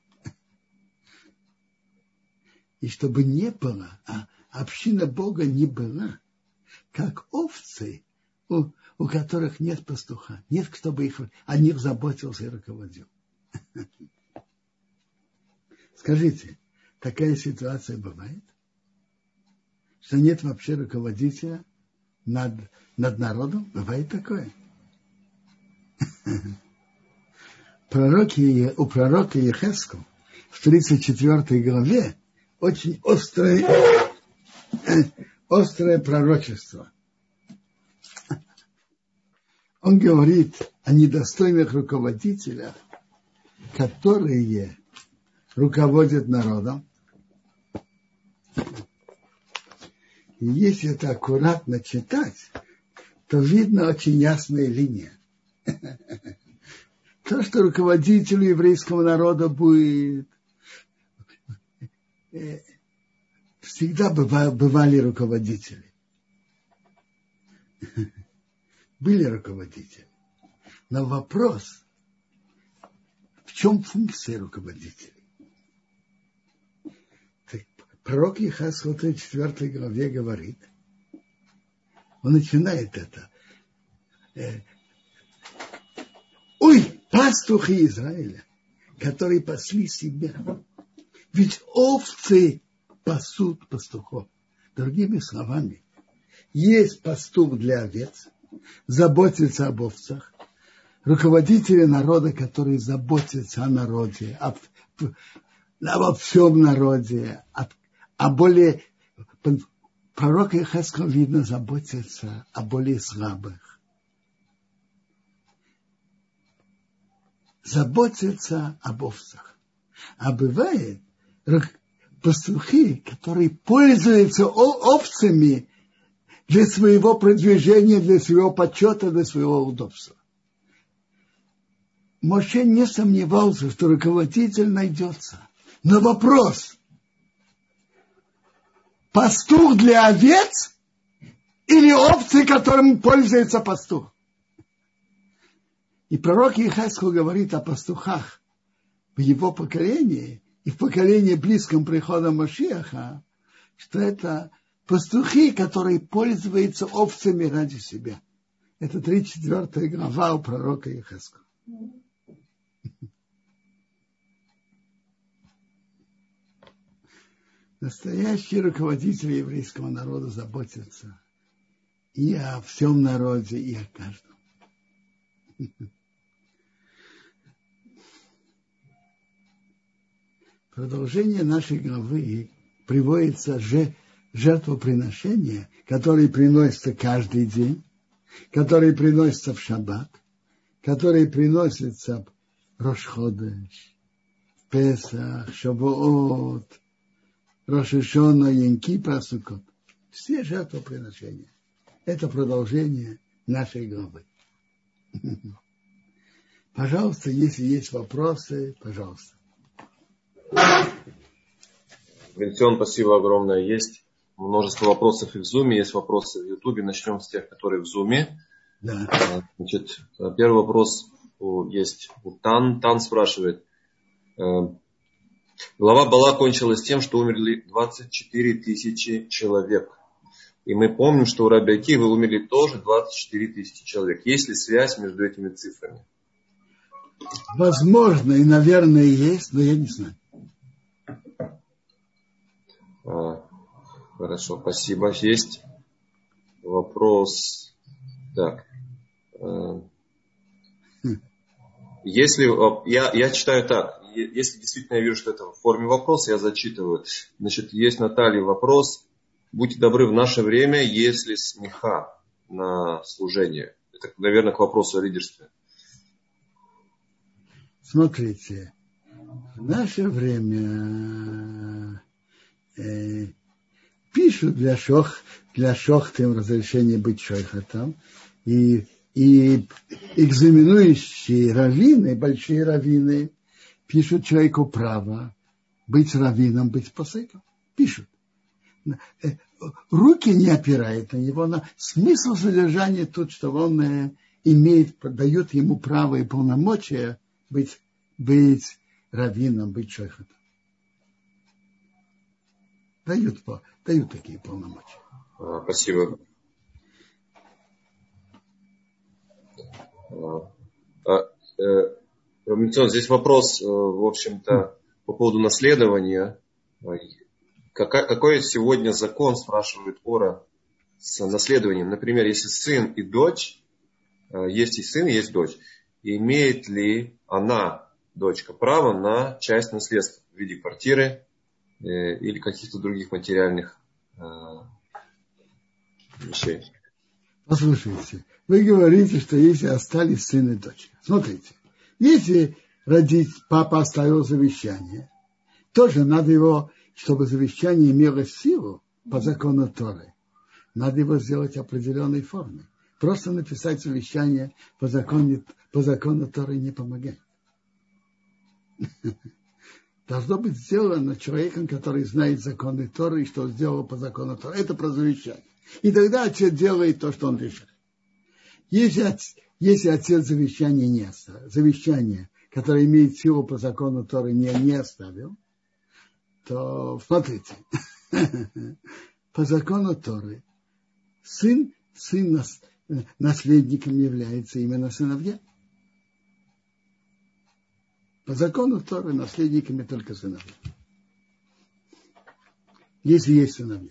и чтобы не было, а община Бога не была, как овцы, у, у которых нет пастуха, нет, кто бы их, о них заботился и руководил. Скажите, такая ситуация бывает? Что нет вообще руководителя над, над народом? Бывает такое? [laughs] Пророки, у пророка Ехеску в 34 главе очень острое, [coughs] острое пророчество. [laughs] Он говорит о недостойных руководителях, которые руководят народом. И если это аккуратно читать, то видно очень ясная линия. То, что руководителю еврейского народа будет Э, всегда бывали руководители. [laughs] Были руководители. Но вопрос, в чем функция руководителей? Так, пророк Ехас в 4 главе говорит, он начинает это. Э, Ой, пастухи Израиля, которые пасли себя. Ведь овцы пасут пастухов. Другими словами, есть пастух для овец, заботится об овцах, руководители народа, которые заботятся о народе, об, обо всем народе, о, о более... Пророк Ихескал, видно, заботится о более слабых. Заботится об овцах. А бывает, пастухи, которые пользуются овцами для своего продвижения, для своего почета, для своего удобства. Моше не сомневался, что руководитель найдется. Но вопрос, пастух для овец или овцы, которым пользуется пастух? И пророк Ихаску говорит о пастухах в его поколении и в поколении близком прихода Машиаха, что это пастухи, которые пользуются овцами ради себя. Это 34 глава у пророка Ихаска. Настоящие руководители еврейского народа заботятся и о всем народе, и о каждом. Продолжение нашей главы приводится же жертвоприношения, которые приносятся каждый день, которые приносятся в шаббат, которые приносятся в Рошходеш, Песах, Шабуот, Рошишона, Янкипа, Сукот. Все жертвоприношения. Это продолжение нашей главы. [laughs] Пожалуйста, если есть вопросы, пожалуйста. Валентин, спасибо огромное. Есть множество вопросов и в Zoom, есть вопросы в Ютубе. Начнем с тех, которые в Zoom. Да. А, значит, первый вопрос есть у Тан. Тан спрашивает. Э, глава Бала кончилась тем, что умерли 24 тысячи человек. И мы помним, что у Раби Акивы умерли тоже 24 тысячи человек. Есть ли связь между этими цифрами? Возможно, и, наверное, есть, но я не знаю. Хорошо, спасибо. Есть вопрос. Так. А, если я, я читаю так, если действительно я вижу, что это в форме вопроса, я зачитываю. Значит, есть Наталья вопрос. Будьте добры, в наше время, если смеха на служение. Это, наверное, к вопросу о лидерстве. Смотрите, в наше время э, пишут для шох, для шохтым разрешение быть шойхатом, и, и экзаменующие раввины, большие раввины, пишут человеку право быть раввином, быть посылком. Пишут. Э, руки не опирают на него, но смысл содержания тут, что он э, имеет, дает ему право и полномочия быть, быть раввином, быть шойхатом дают, дают такие полномочия. А, спасибо. А, а э, здесь вопрос, э, в общем-то, по поводу наследования. Какой сегодня закон, спрашивает Ора, с наследованием? Например, если сын и дочь, э, есть и сын, есть дочь, имеет ли она, дочка, право на часть наследства в виде квартиры, или каких-то других материальных э, вещей. Послушайте, вы говорите, что если остались сын и дочь. Смотрите, если родить, папа оставил завещание, тоже надо его, чтобы завещание имело силу по закону Торы, надо его сделать определенной форме. Просто написать завещание по закону, по закону Торы не помогает. [laughs] должно быть сделано человеком, который знает законы Торы и что сделал по закону Торы. Это про завещание. И тогда отец делает то, что он решил. Если, отец, если отец завещание не оставил, завещание, которое имеет силу по закону Торы, не, не оставил, то смотрите, [laughs] по закону Торы сын, сын нас, наследником является именно сыновья. По закону Торы наследниками только сыновья. Если есть сыновья.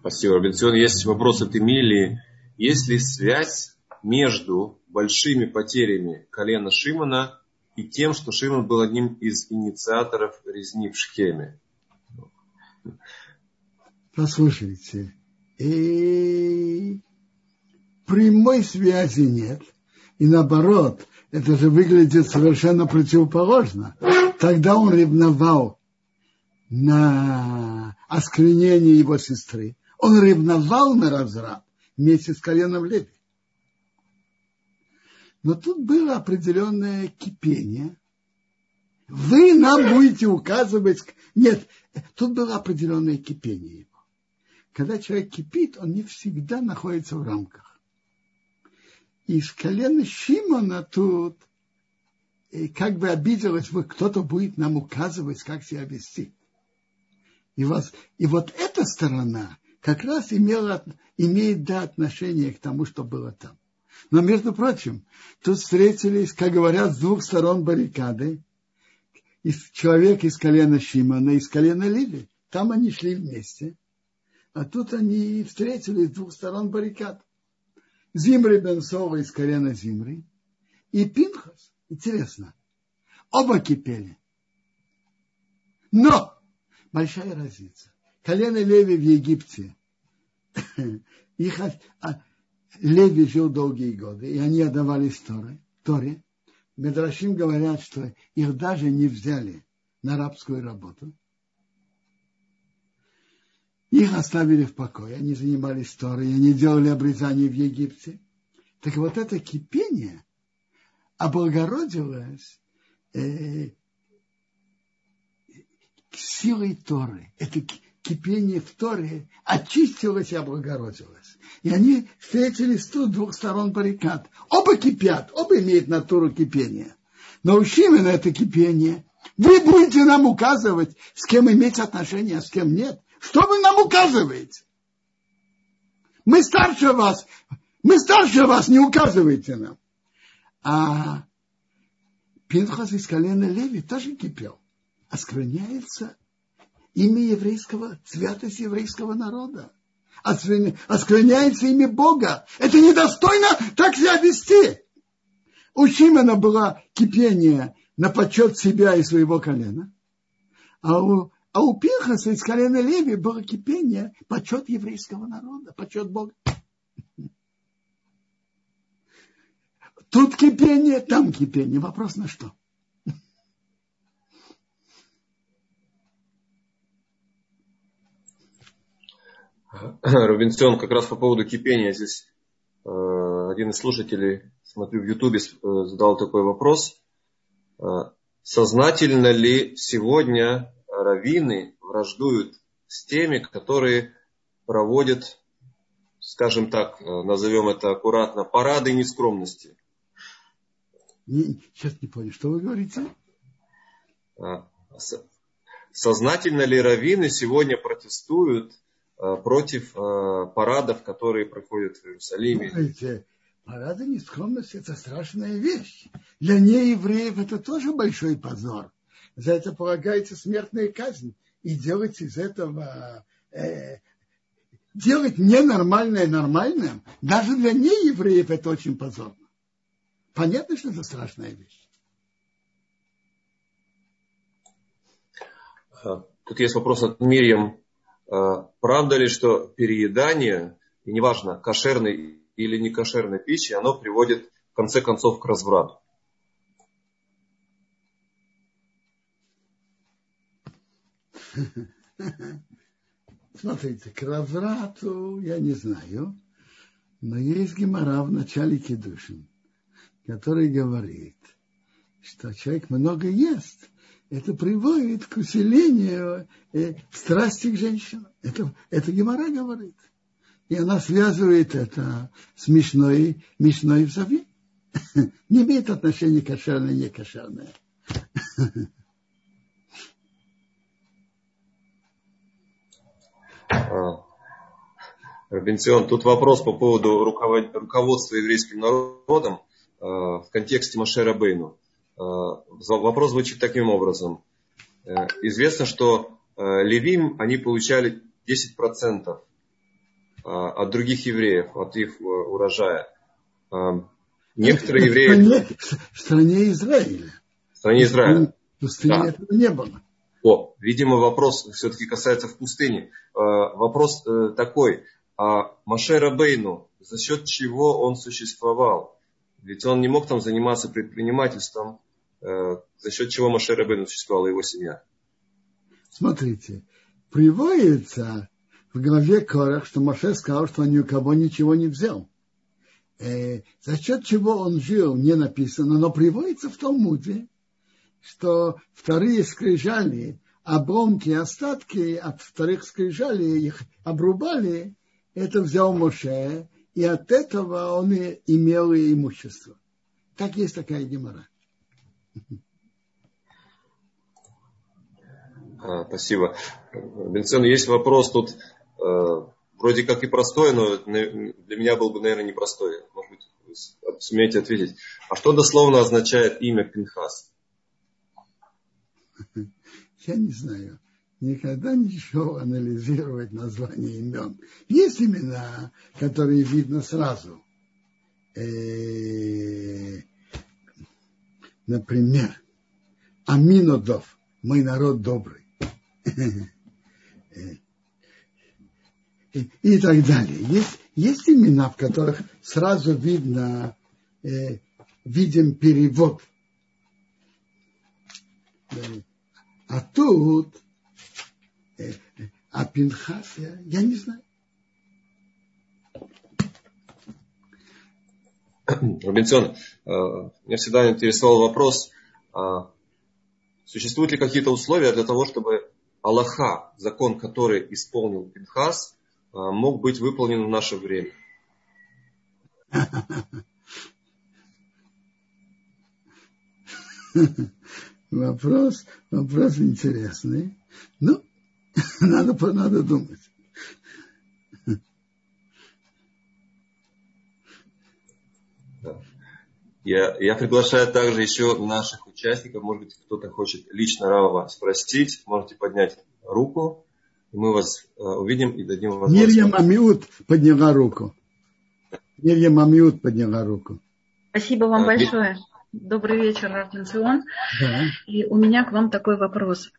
Спасибо, Робинсон. Есть вопрос от Эмилии. Есть ли связь между большими потерями колена Шимона и тем, что Шимон был одним из инициаторов резни в Шхеме? Послушайте, и прямой связи нет. И наоборот, это же выглядит совершенно противоположно. Тогда он ревновал на осквернение его сестры. Он ревновал на разраб вместе с коленом Леви. Но тут было определенное кипение. Вы нам будете указывать... Нет, тут было определенное кипение его. Когда человек кипит, он не всегда находится в рамках. И с колена Шимона тут и как бы обиделось, вы кто-то будет нам указывать, как себя вести. И, вас, и вот эта сторона как раз имела, имеет да, отношение к тому, что было там. Но, между прочим, тут встретились, как говорят, с двух сторон баррикады. Из, человек из колена Шимона, из колена Лили. Там они шли вместе. А тут они встретились с двух сторон баррикад. Зимри Бенсова из колена Зимри и Пинхас. Интересно. Оба кипели. Но большая разница. Колено Леви в Египте. [laughs] Их, а, Леви жил долгие годы, и они отдавались Торе. Торе. Медрашим говорят, что их даже не взяли на рабскую работу. Их оставили в покое, они занимались Торой, они делали обрезание в Египте. Так вот это кипение облагородилось э, силой Торы. Это кипение в Торе очистилось и облагородилось. И они встретились тут двух сторон баррикад. Оба кипят, оба имеют натуру кипения. Но у Шимена это кипение. Вы будете нам указывать, с кем иметь отношения, а с кем нет. Что вы нам указываете? Мы старше вас. Мы старше вас, не указывайте нам. А Пинхас из колена Леви тоже кипел. Оскверняется имя еврейского, святость еврейского народа. Оскверняется имя Бога. Это недостойно так себя вести. У Шимена было кипение на почет себя и своего колена. А у, а у Пинхаса из колена Леви было кипение, почет еврейского народа, почет Бога. Тут кипение, там кипение. Вопрос на что? Рубинсон, как раз по поводу кипения здесь э, один из слушателей, смотрю, в Ютубе э, задал такой вопрос. Э, сознательно ли сегодня раввины враждуют с теми, которые проводят, скажем так, назовем это аккуратно, парады нескромности? Не, сейчас не понял, что вы говорите? Сознательно ли раввины сегодня протестуют Э, против э, парадов, которые проходят в Иерусалиме. Смотрите, парады нескромности – это страшная вещь. Для неевреев это тоже большой позор. За это полагается смертная казнь. И делать из этого э, делать ненормальное нормальным, даже для неевреев это очень позорно. Понятно, что это страшная вещь. Тут есть вопрос от Мирьям. А, правда ли, что переедание, и неважно, кошерной или не кошерной пищи, оно приводит в конце концов к разврату? [laughs] Смотрите, к разврату я не знаю, но есть гемора в начале Кедушин, который говорит, что человек много ест, это приводит к усилению э, страсти к женщинам. Это, это Гемора говорит. И она связывает это с Мишной, Мишной в. [laughs] Не имеет отношения кошерное, не кошерное. [laughs] Бенцион, тут вопрос по поводу руководства еврейским народом э, в контексте Машера Бейну. Э, вопрос звучит таким образом. Э, известно, что Левим, они получали 10% от других евреев, от их урожая. Некоторые евреи... В стране Израиля. В стране Израиля. В пустыне да. этого не было. О, видимо, вопрос все-таки касается в пустыне. Вопрос такой. А Маше Рабейну, за счет чего он существовал? Ведь он не мог там заниматься предпринимательством, э, за счет чего Маше Рабейну существовала его семья. Смотрите, приводится в главе Корах, что Маше сказал, что он ни у кого ничего не взял. Э, за счет чего он жил, не написано, но приводится в Талмуде, что вторые скрижали, обломки, остатки от вторых скрижалей их обрубали это взял Моше, и от этого он и имел и имущество. Так есть такая гемора. А, спасибо. Бенцен, есть вопрос тут, э, вроде как и простой, но для меня был бы, наверное, непростой. Может быть, сумеете ответить. А что дословно означает имя Пинхас? [laughs] Я не знаю никогда не шел анализировать название имен. Есть имена, которые видно сразу. Э, например, Аминодов, мой народ добрый. [laughs] И так далее. Есть, есть имена, в которых сразу видно, э, виден перевод. А тут а Пинхас, я, я не знаю. Робинсон, э, меня всегда интересовал вопрос, а существуют ли какие-то условия для того, чтобы Аллаха, закон, который исполнил Пинхас, э, мог быть выполнен в наше время? [laughs] Вопрос, вопрос интересный. Ну, [laughs] надо, надо думать. Я, я приглашаю также еще наших участников, может быть, кто-то хочет лично Рава спросить, можете поднять руку, и мы вас э, увидим и дадим возможность. Мирьям Амиут подняла руку. Мирьям Амиут подняла руку. Спасибо вам а, большое. Добрый вечер, Равденцион. Да. И у меня к вам такой вопрос.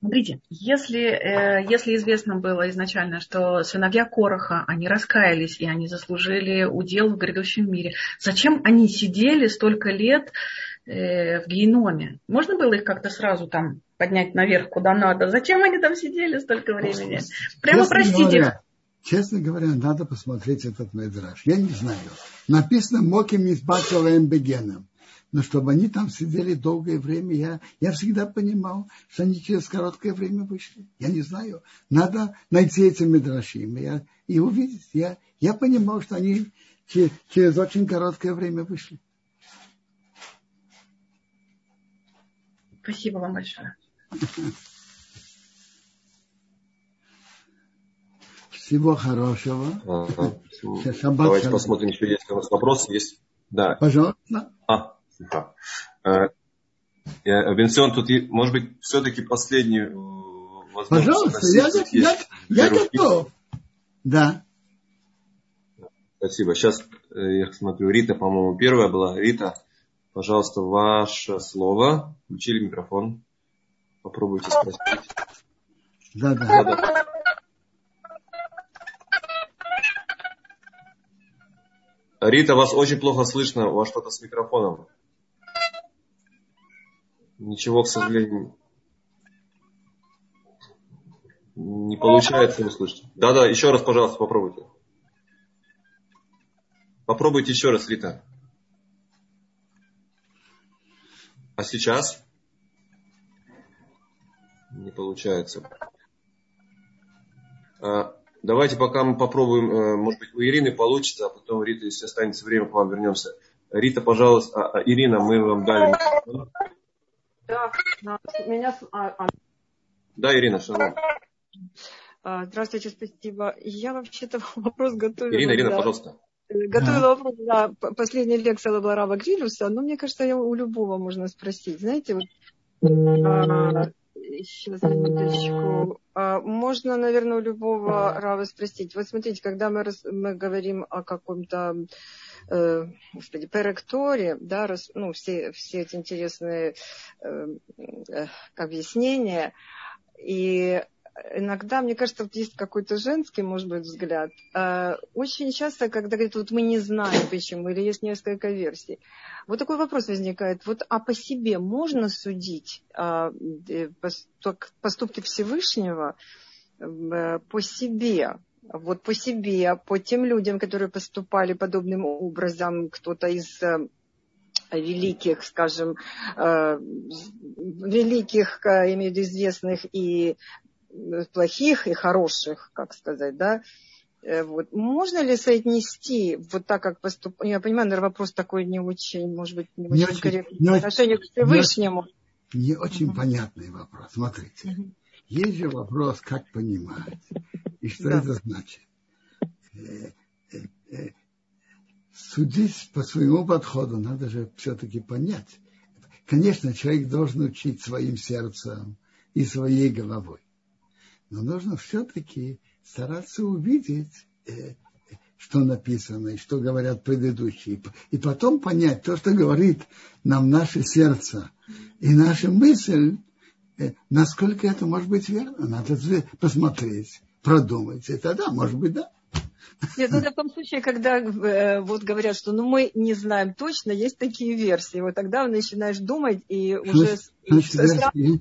Смотрите, если, э, если известно было изначально, что сыновья Короха, они раскаялись и они заслужили удел в грядущем мире, зачем они сидели столько лет э, в геноме? Можно было их как-то сразу там поднять наверх, куда надо? Зачем они там сидели столько времени? Прямо честно простите. Говоря, честно говоря, надо посмотреть этот медраж. Я не знаю. Написано «Моким избавил бегеном» но чтобы они там сидели долгое время, я, я всегда понимал, что они через короткое время вышли. Я не знаю. Надо найти эти медрашим я, и увидеть. Я, я понимал, что они через, через очень короткое время вышли. Спасибо вам большое. [laughs] Всего хорошего. Ага. Давайте посмотрим, еще есть у нас вопросы. Есть? Да. Пожалуйста. А, Э, Винсион, тут, может быть, все-таки последний э, Пожалуйста, я, я, я готов. Да. Спасибо. Сейчас э, я смотрю, Рита, по-моему, первая была. Рита, пожалуйста, ваше слово. Включили микрофон. Попробуйте спросить. Да, да. да, да. Рита, вас очень плохо слышно. У вас что-то с микрофоном. Ничего, к сожалению, не получается услышать. Да-да, еще раз, пожалуйста, попробуйте. Попробуйте еще раз, Рита. А сейчас? Не получается. А, давайте пока мы попробуем, э, может быть, у Ирины получится, а потом, Рита, если останется время, к вам вернемся. Рита, пожалуйста, а, а, Ирина, мы вам дали да, меня... А, а... Да, Ирина, шалом. Здравствуйте, спасибо. Я вообще-то [laughs] вопрос готовила. Ирина, Ирина, да. пожалуйста. Готовила вопрос на последней лекции Лабларава Грилюса, но мне кажется, я у любого можно спросить. Знаете, вот сейчас, минуточку. А, можно, наверное, у любого Рава спросить. Вот смотрите, когда мы, рас, мы говорим о каком-то э, господи, перекторе, да, рас, ну, все, все эти интересные э, э, объяснения, и иногда, мне кажется, вот есть какой-то женский, может быть, взгляд. А, очень часто, когда говорят, вот мы не знаем почему, или есть несколько версий. Вот такой вопрос возникает. Вот, а по себе можно судить а, э, поступки Всевышнего э, по себе? Вот по себе, по тем людям, которые поступали подобным образом, кто-то из э, великих, скажем, великих, имею в виду известных и плохих и хороших, как сказать, да, э, вот. Можно ли соотнести вот так, как поступ... Я понимаю, наверное, вопрос такой не очень, может быть, не, не очень, корректный не отношение к Всевышнему. Не, не очень угу. понятный вопрос. Смотрите. Угу. Есть же вопрос, как понимать. И что это значит. Э, э, судить по своему подходу надо же все-таки понять. Конечно, человек должен учить своим сердцем и своей головой но нужно все-таки стараться увидеть, э, что написано и что говорят предыдущие. И потом понять то, что говорит нам наше сердце и наша мысль, э, насколько это может быть верно. Надо посмотреть, продумать. И тогда, может быть, да. Нет, ну, в том случае, когда э, вот говорят, что ну, мы не знаем точно, есть такие версии. Вот тогда начинаешь думать и уже... Значит, версии,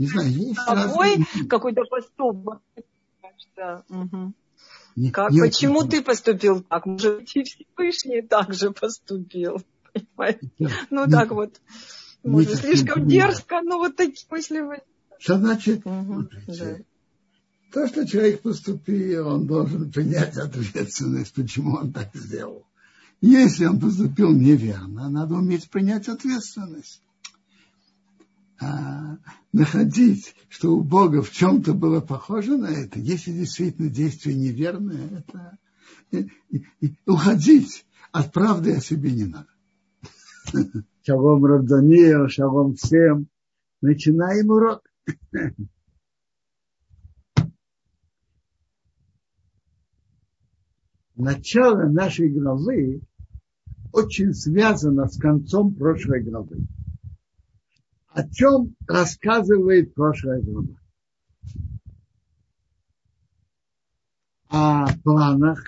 не знаю, есть тобой разные... какой-то поступок. Да. Угу. Не, как, не почему очень... ты поступил так? Может быть, и Всевышний так же поступил. Понимаете? Да. Ну, не, так вот. Может, слишком дерзко, но вот такие мысли. Что значит? Угу, да. То, что человек поступил, он должен принять ответственность, почему он так сделал. Если он поступил неверно, надо уметь принять ответственность а, находить, что у Бога в чем-то было похоже на это, если действительно действие неверное, это и, и, и уходить от правды о себе не надо. Шалом Равданир, шалом всем. Начинаем урок. Начало нашей главы очень связано с концом прошлой главы о чем рассказывает прошлая глава. О планах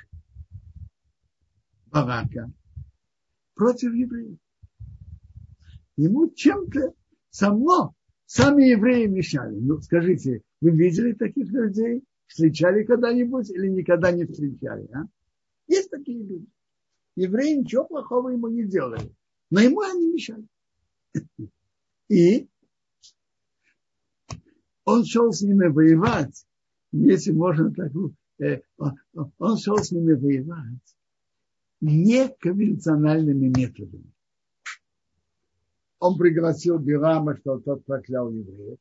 Барака против евреев. Ему чем-то само, сами евреи мешали. Ну, скажите, вы видели таких людей? Встречали когда-нибудь или никогда не встречали? А? Есть такие люди. Евреи ничего плохого ему не делали, но ему они мешали. И он шел с ними воевать, если можно так, э, он шел с ними воевать неконвенциональными методами. Он пригласил Бирама, что тот проклял евреев.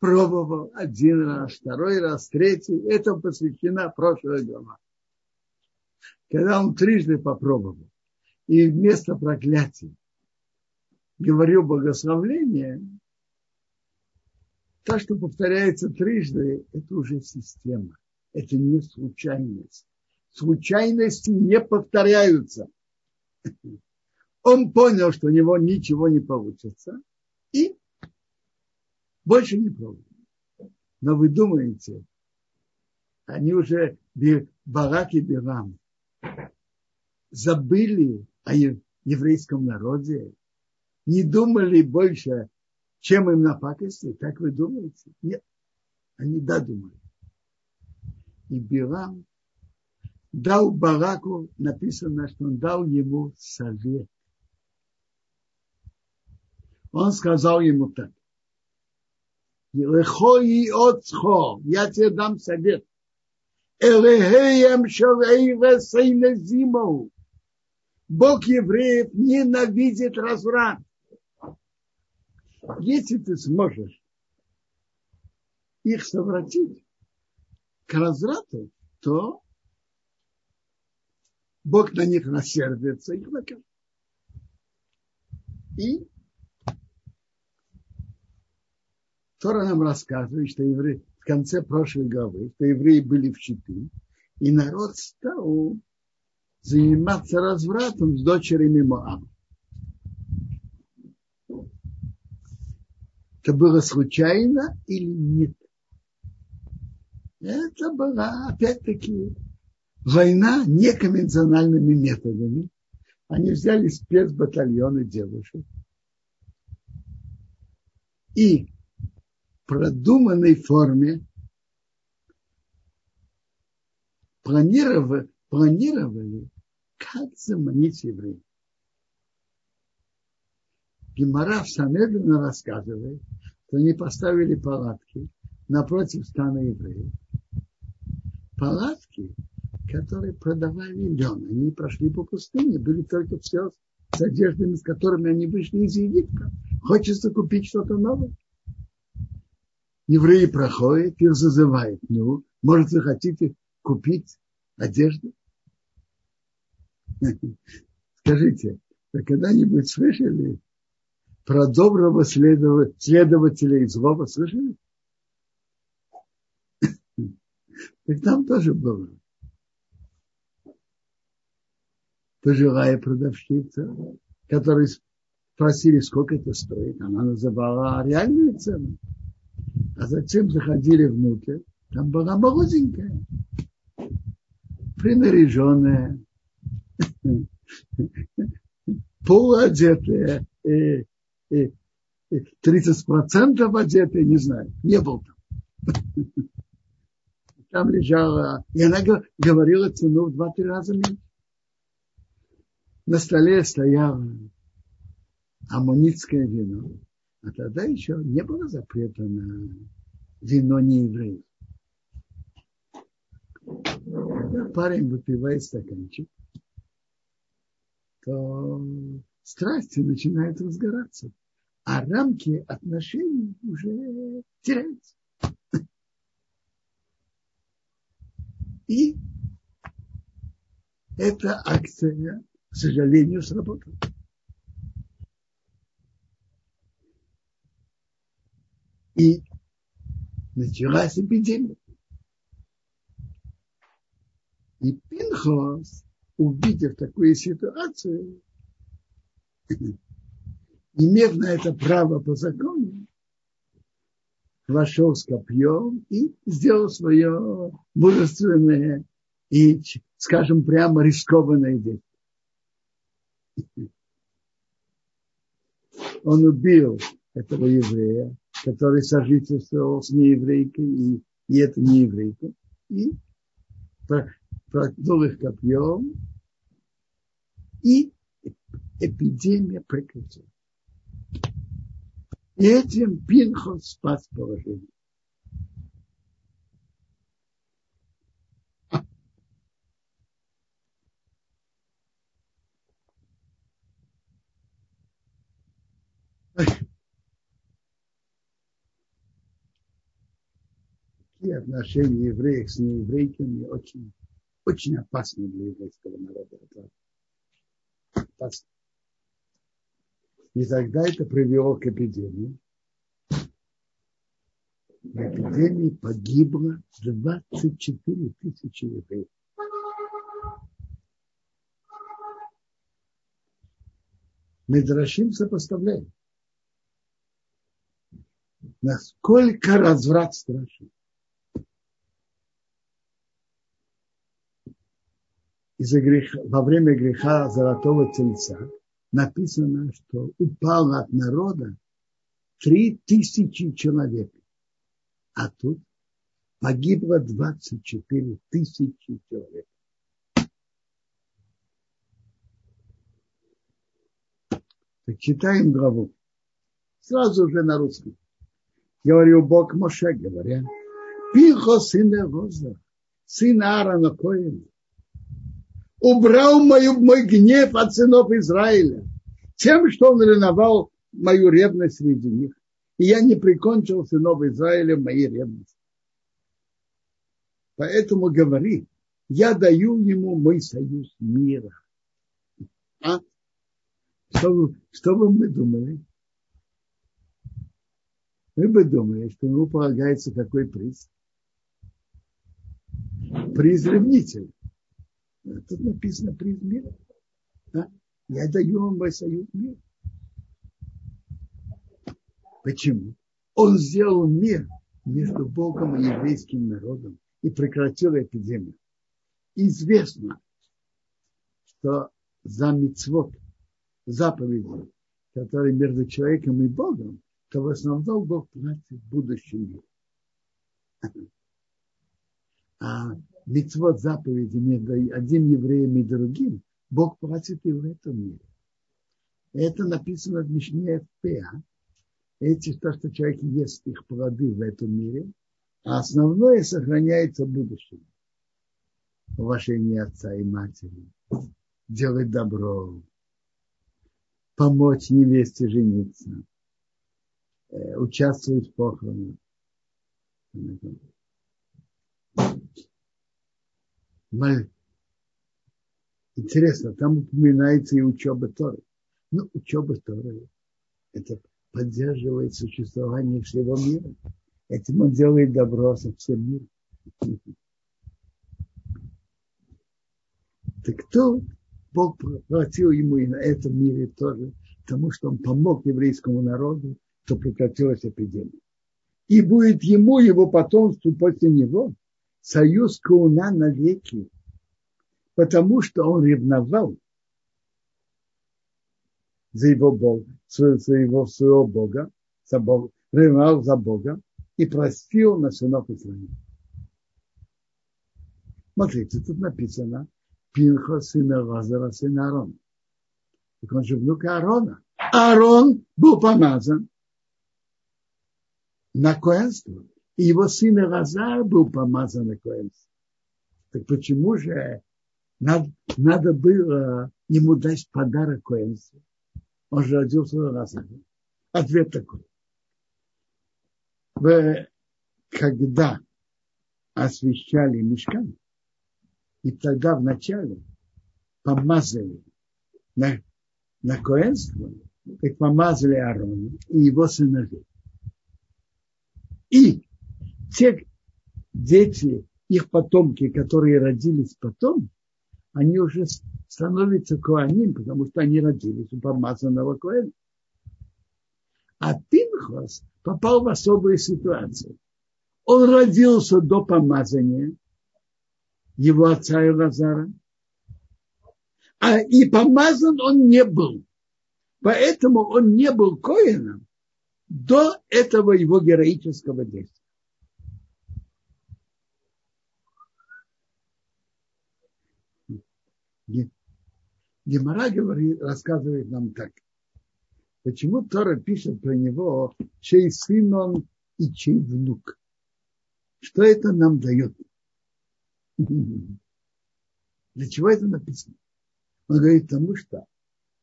Пробовал один раз, второй раз, третий. Это посвящена прошлая глава. Когда он трижды попробовал, и вместо проклятия говорю благословление, то, что повторяется трижды, это уже система. Это не случайность. Случайности не повторяются. Он понял, что у него ничего не получится, и больше не пробует. Но вы думаете, они уже Барак и Бирам забыли о еврейском народе, не думали больше, чем им напакости? Так вы думаете? Нет. Они да думали. И Билам дал Бараку, написано, что он дал ему совет. Он сказал ему так. Лехои отцхо, я тебе дам совет. Элехеем шавей весейне зимову. Бог евреев ненавидит разврат. Если ты сможешь их совратить к разврату, то Бог на них рассердится, их накажет. И Тора нам рассказывает, что евреи в конце прошлой главы, что евреи были в Читу, и народ стал заниматься развратом с дочерями Моаба. Это было случайно или нет? Это была, опять-таки, война неконвенциональными методами. Они взяли спецбатальоны девушек и в продуманной форме планировали, планировали как заманить евреев. Гемора в Санедрина рассказывает, что они поставили палатки напротив стана евреев. Палатки, которые продавали лен. Они прошли по пустыне, были только все с одеждами, с которыми они вышли из Египта. Хочется купить что-то новое. Евреи проходят, их зазывают. Ну, может, вы хотите купить одежду? [laughs] Скажите, вы когда-нибудь слышали про доброго следователя из злого? Слышали? [laughs] Так там тоже было. Пожилая продавщица, которая спросили, сколько это стоит. Она называла реальную цену. А затем заходили внутрь. Там была молоденькая, принаряженная, полуодетая, и, и, и 30% одетая, не знаю, не был там. Там лежала, и она говорила цену в два-три раза меньше. На столе стояло аммонитское вино. А тогда еще не было запрета на вино не евреев. Парень выпивает стаканчик, то страсти начинают разгораться, а рамки отношений уже теряются. И эта акция, к сожалению, сработала. И началась эпидемия. И Пинхос, увидев такую ситуацию, имев на это право по закону, вошел с копьем и сделал свое мужественное и, скажем прямо, рискованное действие. Он убил этого еврея, который сожительствовал с нееврейкой, и, и это не еврейка, и проткнул их копьем, и эпидемия прекратилась. И этим Пинхот спас положение. Такие отношения евреев с нееврейками очень, очень опасны для еврейского народа. Это. И тогда это привело к эпидемии. В эпидемии погибло 24 тысячи евреев. Медрашим сопоставляем. Насколько разврат страшен. Из-за греха, во время греха золотого тельца написано, что упало от народа три тысячи человек. А тут погибло 24 тысячи человек. Так читаем главу. Сразу же на русском. Говорил Бог Моше, говоря, Пихо сына Роза, сын Аарона Коина, убрал мою, мой гнев от сынов Израиля тем, что он ревновал мою ревность среди них. И я не прикончил сынов Израиля моей ревности. Поэтому говорит, я даю ему мой союз мира. А? Что, что бы мы думали? Мы бы думали, что ему полагается какой приз? Приз ревнителя. Тут написано приз мира. А? Я даю вам мой союз мира. Почему? Он сделал мир между Богом и еврейским народом и прекратил эпидемию. Известно, что за мицвод, заповеди, которые между человеком и Богом, то в основном Бог платит мире. А мицвод заповеди между одним евреем и другим, Бог платит и в этом мире. Это написано в Мишне Пеа. Эти, то, что человек ест их плоды в этом мире, а основное сохраняется в будущем. Уважение отца и матери, делать добро, помочь невесте жениться, э, участвовать в похоронах. Интересно, там упоминается и учеба Торы. Ну, учеба Торы – это поддерживает существование всего мира. Этим он делает добро со всем миром. Так кто Бог платил ему и на этом мире тоже, потому что он помог еврейскому народу, то прекратилась эпидемия. И будет ему, его потомству после него, союз Кауна навеки, потому что он ревновал за его Бога, своего, своего Бога, за Бога, ревновал за Бога и простил на сынов Израиля. Смотрите, тут написано Пинха, сына Лазара, сына Аарона. Так он же внук Аарона. Аарон был помазан на коэнство. И его сын Лазар был помазан коэнство. Так почему же надо, надо было ему дать подарок коэнству? Он же родился в Лазаре. Ответ такой. Когда освещали мешкан, и тогда вначале помазали на, на коэнство, как помазали Аарона и его сыновей. И те дети, их потомки, которые родились потом, они уже становятся коаним, потому что они родились у помазанного коэна. А Пинхос попал в особую ситуацию. Он родился до помазания его отца Илазара, а и помазан он не был. Поэтому он не был коином до этого его героического действия. Гемора говорит, рассказывает нам так. Почему Тора пишет про него, чей сын он и чей внук? Что это нам дает? Для чего это написано? Он говорит, потому что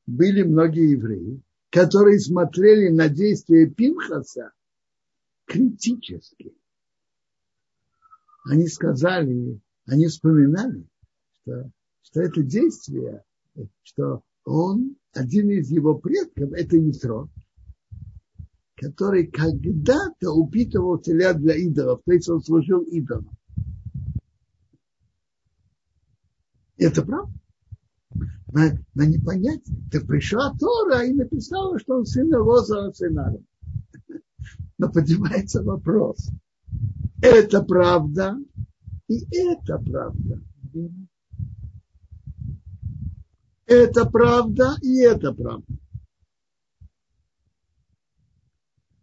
были многие евреи, которые смотрели на действия Пинхаса критически. Они сказали, они вспоминали, что, что это действие, что он, один из его предков, это Исро, который когда-то упитывал теля для идолов, то есть он служил идолам. Это правда? На, на непонятие. Так пришла Тора и написала, что он сын Лоза сына. [laughs] Но поднимается вопрос. Это правда и это правда. Это правда и это правда.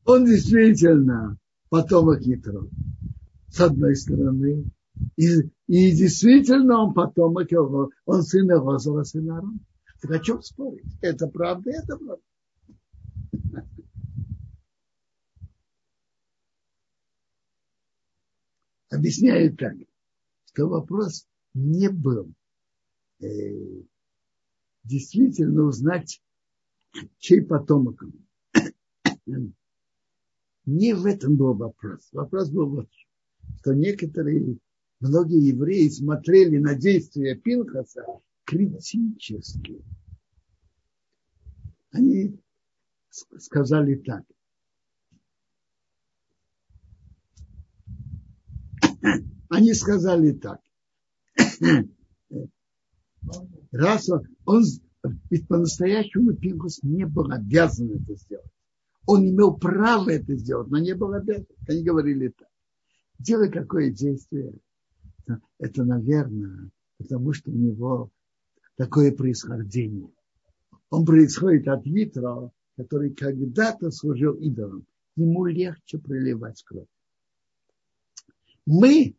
Он действительно потомок Ятро. С одной стороны. И, и действительно он потомок его. Он сын Розова, сын. Так о чем спорить? Это правда, это правда. Объясняет так, что вопрос не был э, действительно узнать, чей потомок он. Не в этом был вопрос. Вопрос был вот, что некоторые многие евреи смотрели на действия Пинхаса критически. Они сказали так. Они сказали так. Раз он, он ведь по-настоящему Пинхас не был обязан это сделать. Он имел право это сделать, но не был обязан. Они говорили так. Делай какое действие. Это, наверное, потому что у него такое происхождение. Он происходит от Витра, который когда-то служил идолом. Ему легче проливать кровь. Мы,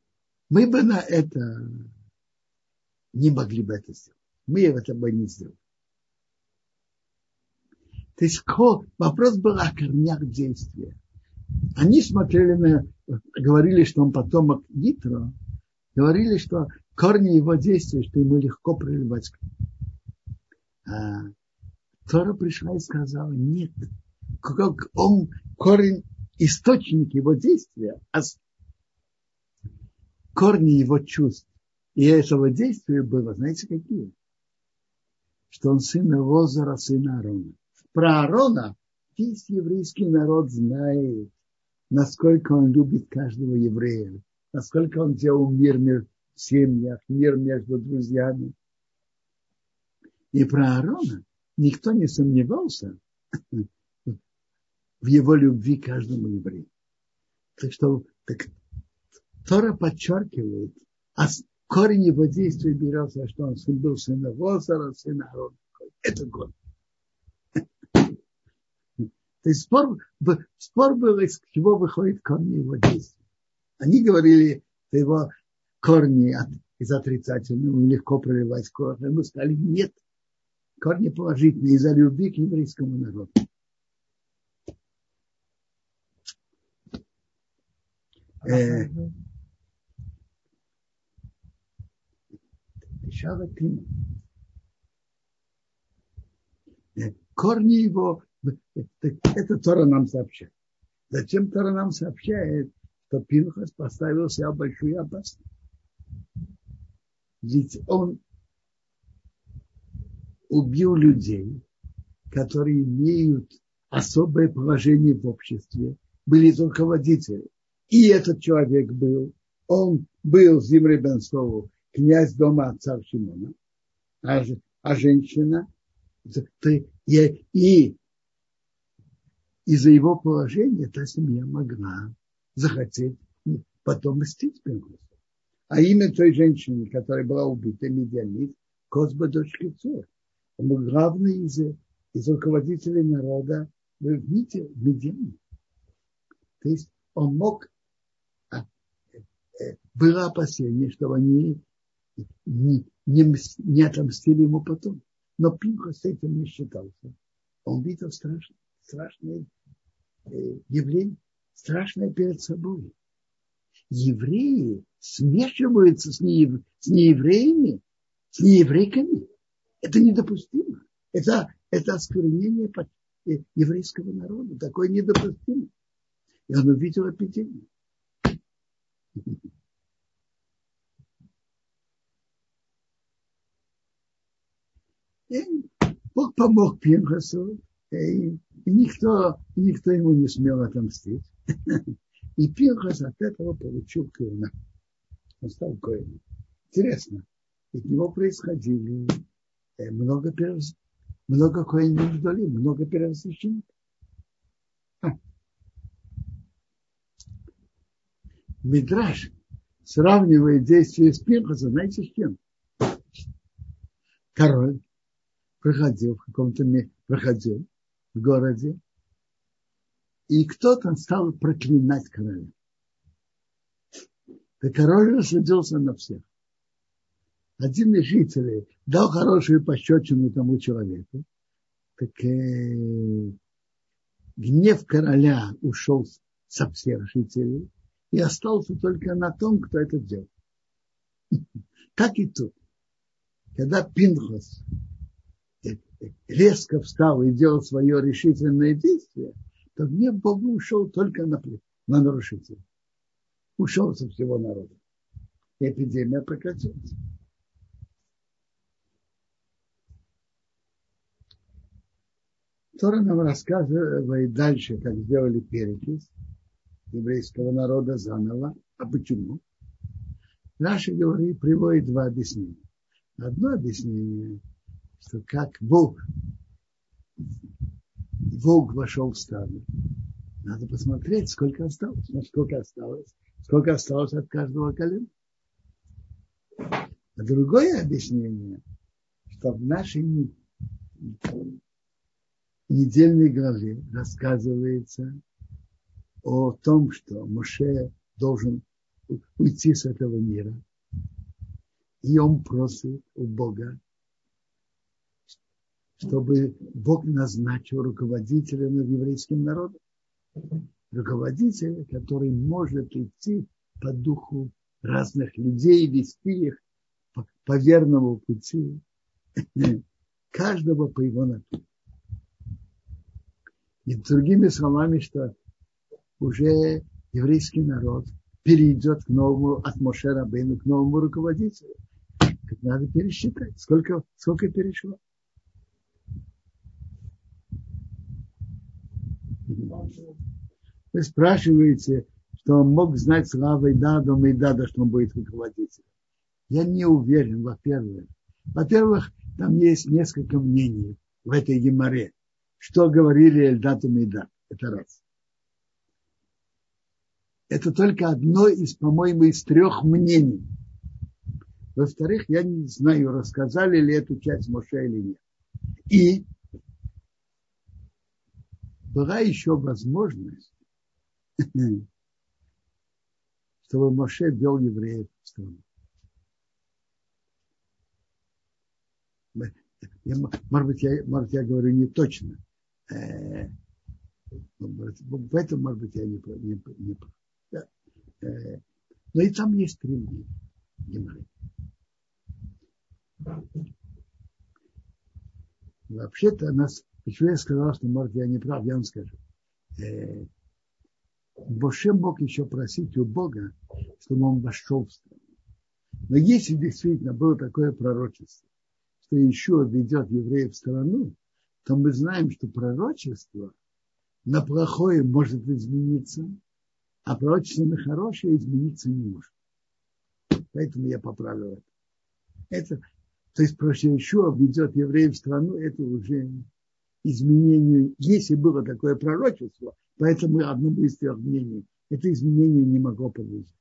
мы бы на это не могли бы это сделать. Мы это бы не сделали. То есть вопрос был о корнях действия. Они смотрели на, говорили, что он потомок Нитро, говорили, что корни его действия, что ему легко проливать а Тора пришла и сказала, нет, как он корень, источник его действия, а корни его чувств и этого действия было, знаете, какие? Что он сын Лозара, сына Аарона. Про Аарона весь еврейский народ знает, насколько он любит каждого еврея, насколько он делал мир в семьях, мир между друзьями. И про Аарона никто не сомневался в его любви к каждому еврею. Так что так, Тора подчеркивает, корень его действия берется, что он был сына Возара, сына Аарона. Это год. То есть спор, спор был, из чего выходит корни его действия. Они говорили, что его корни от, из отрицательного легко проливать корни. Мы сказали, нет, корни положительные из-за любви к еврейскому народу. Э, корни его это Тора нам сообщает. Зачем Тора нам сообщает, что Пинхас поставил себя большую опасность? Ведь он убил людей, которые имеют особое положение в обществе, были руководители. И этот человек был, он был Зимри Бенсову, князь дома отца Шимона, а, а женщина, и, и из-за его положения та семья могла захотеть потом мстить Пинхасу. А имя той женщины, которая была убита, Медианит, Козба, дочь Цур. Он был главный из, из руководителей народа в Медиане. То есть он мог, а, э, было опасение, что они не, не, не отомстили ему потом. Но Пинхас с этим не считался. Он видел страшное страшное э, явление, страшное перед собой. Евреи смешиваются с, не, с неевреями, с нееврейками. Это недопустимо. Это, это осквернение э, еврейского народа. Такое недопустимо. И он увидел эпидемию. И Бог помог Пинхасу, и никто, никто ему не смел отомстить. [laughs] И Пинхас от этого получил Куина. Он стал Коином. Интересно, от него происходили э, много, перес... много Коинов вдали, много первосвященников. Мидраш сравнивает действие с Пинхасом, знаете, с кем? Король проходил в каком-то месте, проходил, в городе, и кто-то стал проклинать короля. И король рассудился на всех. Один из жителей дал хорошую пощечину тому человеку, так э, гнев короля ушел со всех жителей и остался только на том, кто это сделал. [laughs] Так и тут. Когда Пинхос резко встал и делал свое решительное действие, то гнев Бога ушел только на, на нарушителя. Ушел со всего народа. эпидемия прекратится. Тора нам рассказывает дальше, как сделали перекись еврейского народа заново. А почему? Наши говори приводят два объяснения. Одно объяснение, что как Бог, Бог вошел в стадо, надо посмотреть, сколько осталось. Ну, сколько осталось? Сколько осталось от каждого колена? А другое объяснение, что в нашей недельной главе рассказывается о том, что Моше должен уйти с этого мира. И он просит у Бога, чтобы Бог назначил руководителя над еврейским народом руководителя, который может идти по духу разных людей, вести их по, по верному пути, [clears throat] каждого по его натуре. И другими словами, что уже еврейский народ перейдет к новому, от Мошера Бейну к новому руководителю. Надо пересчитать, сколько, сколько перешло. Вы спрашиваете, что он мог знать славой Дада, Мейдада, что он будет руководителем. Я не уверен, во-первых. Во-первых, там есть несколько мнений в этой геморе. Что говорили Эльдат и Мейдад. Это раз. Это только одно из, по-моему, из трех мнений. Во-вторых, я не знаю, рассказали ли эту часть Моше или нет. И была еще возможность, [clears throat] чтобы Моше вел евреев в страну. Я, может, быть, я, может, я говорю не точно. Э, в этом, может быть, я не, не, не прав. Э, но и там есть три мнения. Вообще-то нас, почему я сказал, что, может, я не прав, я вам скажу. Э, Боше мог еще просить у Бога, чтобы он вошел в страну. Но если действительно было такое пророчество, что еще ведет евреев в страну, то мы знаем, что пророчество на плохое может измениться, а пророчество на хорошее измениться не может. Поэтому я поправил это. это то есть, проще еще ведет евреев в страну, это уже изменение. Если было такое пророчество, поэтому одному из трех мнений, это изменение не могло подлежать.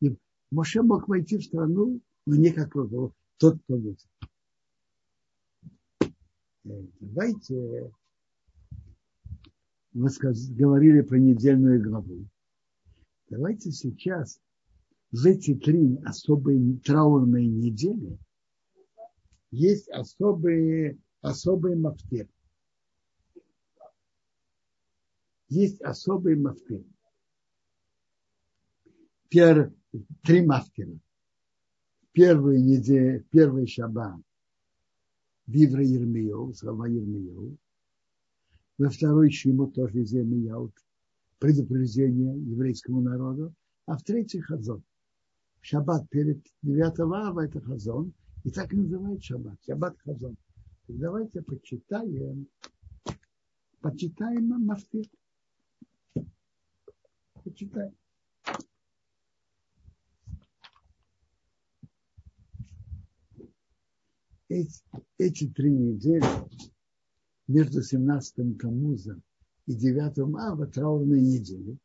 И Моше мог войти в страну, но не как тот, кто будет. Э, давайте мы говорили про недельную главу. Давайте сейчас в эти три особые траурные недели есть особые, особые мафтер. Есть особые мафтер. Пер, три мафтера. Первый неделя, первый шаббат Вивра Ермиев, слова Ермиев. Во второй Шиму тоже из Ермияу, предупреждение еврейскому народу, а в третий Хазон. Шаббат перед 9 ава это Хазон, и так и называют Шаббат, Шаббат Хазон. Так давайте почитаем, почитаем Мафтир. Почитаем. Эти, эти три недели между 17 Тамуза и 9 Ава траурные недели.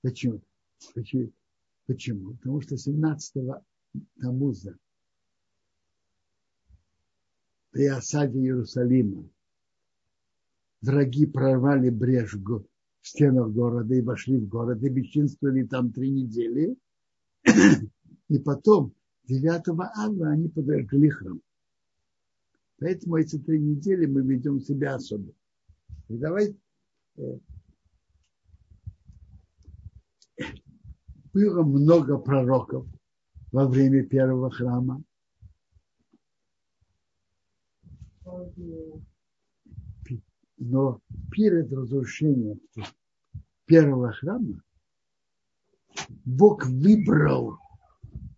Почему? Почему? Почему? Потому что 17 Тамуза при осаде Иерусалима враги прорвали брешь в стенах города и вошли в город и бесчинствовали там три недели. И потом 9 ава они подожгли храм. Поэтому эти три недели мы ведем себя особенно. И давайте э, было много пророков во время первого храма. Но перед разрушением первого храма Бог выбрал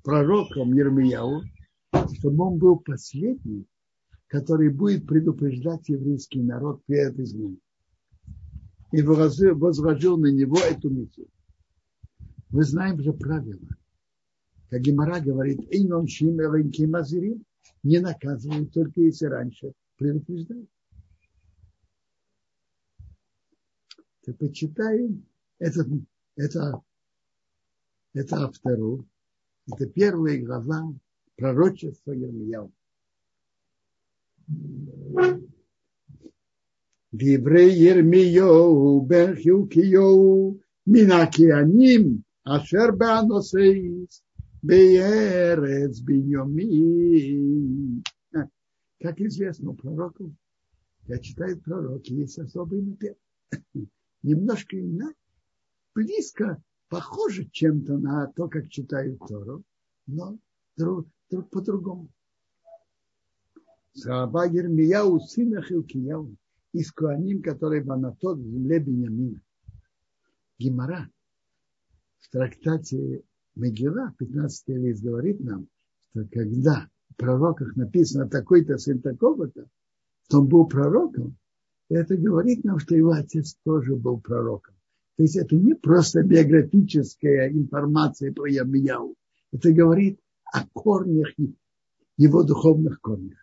пророком Ермияу, чтобы он был последний, который будет предупреждать еврейский народ перед изменой. И возложил на него эту миссию. Мы знаем же правила. Как Гимара говорит, «Эйнон шим мазирим» не наказывают только если раньше предупреждают. Так почитаем этот, это, это автору. Это первая глава пророчества Ермияу. דברי ירמיהו בן חיוקיהו מן הכהנים אשר באנוסייס בארץ בנימין. Как известно у пророков, я читаю пророки, есть особый напев. Немножко иначе, близко, похоже чем-то на то, как читают Тору, но друг, друг по-другому. Саба Ермияу, сына Хилкияу, из Куаним, который был на тот земле Бениамина. Гимара в трактате Мегила, 15 лист, говорит нам, что когда в пророках написано такой-то сын такого-то, что он был пророком, это говорит нам, что его отец тоже был пророком. То есть это не просто биографическая информация про Ямияу. Это говорит о корнях, его духовных корнях.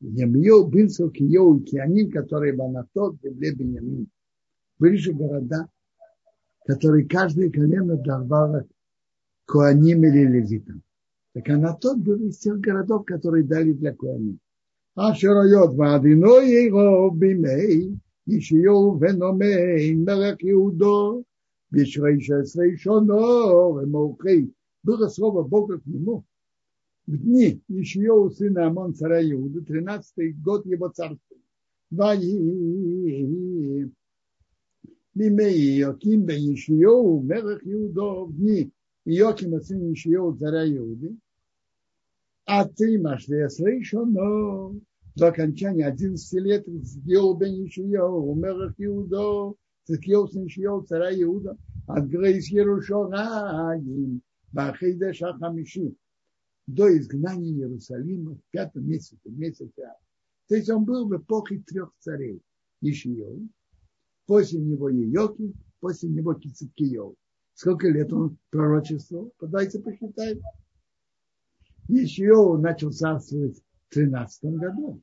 Ямьё, Бинцел, Киё и Кианим, которые в Анатот, земле Бенямин. Были же города, которые каждое колено давало Куаним или Левитам. Так Анатот был из тех городов, которые дали для Куаним. Ашеройот Вадино его бимей, Ишиол Веномей, Мелек Иудо, Вишрейша Срейшоно, Вемолкей. Было слово Бога к нему. В дни Ишиол сына Амон царя Иуды, тринадцатый год его царства. Ваи, Мимей, Йоким, Ишиол, Мелек Иудо, в дни Йокима сына Ишиол царя Иуды, а ты, Машлесрей, но до окончания 11 лет сделал бен Ишиоу, Мелах Иудо, Цикиоу, сын Ишиоу, царя Иуда, от Грейс Ерушораим, Бахейда Шахамиши до изгнания Иерусалима в пятом месяце, месяце Ав. То есть он был в эпохе трех царей. Ишиев, после него Йоки, после него Кицикиев. Сколько лет он пророчествовал? Давайте посчитаем. Ишиев начал царствовать в 13 году,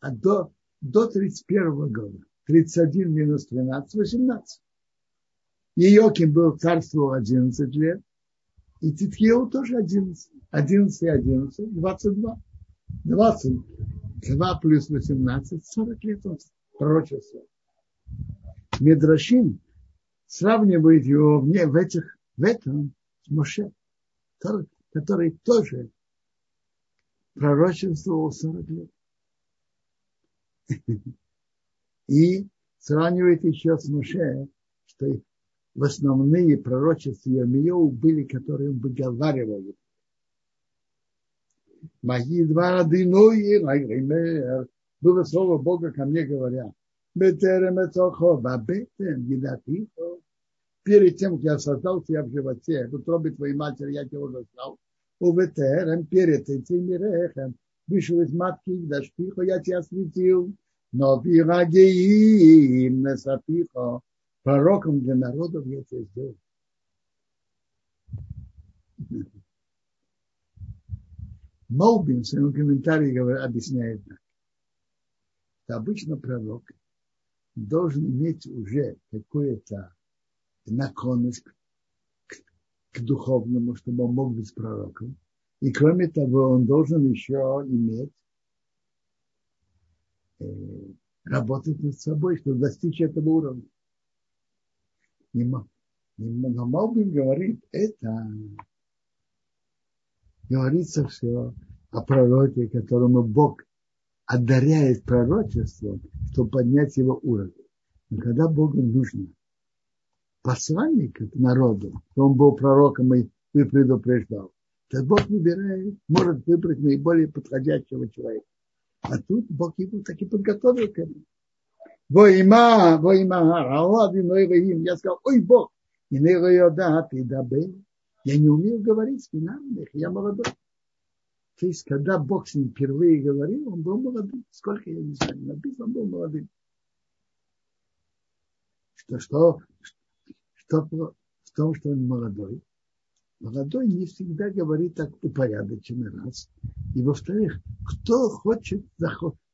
а до, до 31 года. 31 минус 13, 18. Иоким был царствовал 11 лет, и Титкиеву тоже 11. 11 и 11, 22. 22 плюс 18, 40 лет он пророчествовал. Медрашин сравнивает его в, в, этих, в этом с Моше, который, который тоже пророчествовал 40 лет. И сравнивает еще с Моше, что в основные пророчества Ермиеву были, которые он выговаривал. Мои два одиной, было слово Бога ко мне говоря. Перед тем, как я создал тебя в животе, в утробе твоей матери я тебя уже знал. Уветерем, перед этим мирехем, вышел из матки, дашпихо, я тебя светил. Но пирагеим, несапихо, пророком для народов я тебя сделал. Молбин в своем комментарии объясняет так. Обычно пророк должен иметь уже какую-то наклонность к, к духовному, чтобы он мог быть пророком. И кроме того, он должен еще иметь э, работать над собой, чтобы достичь этого уровня не, не, но Малбин говорит, это говорится все о пророке, которому Бог одаряет пророчеством, чтобы поднять его уровень. Но когда Богу нужно посланник к народу, он был пророком и предупреждал, то Бог выбирает, может выбрать наиболее подходящего человека. А тут Бог его таки подготовил к этому. Воима, воима, Аллах, я сказал, ой, Бог, и не йода, ты дабе, Я не умею говорить с финальных, я молодой. То есть, когда Бог с ним впервые говорил, он был молодым. Сколько, я не знаю, написано, он был молодым. Что, что в том, что он молодой, молодой не всегда говорит так упорядоченный раз. И во-вторых, кто хочет,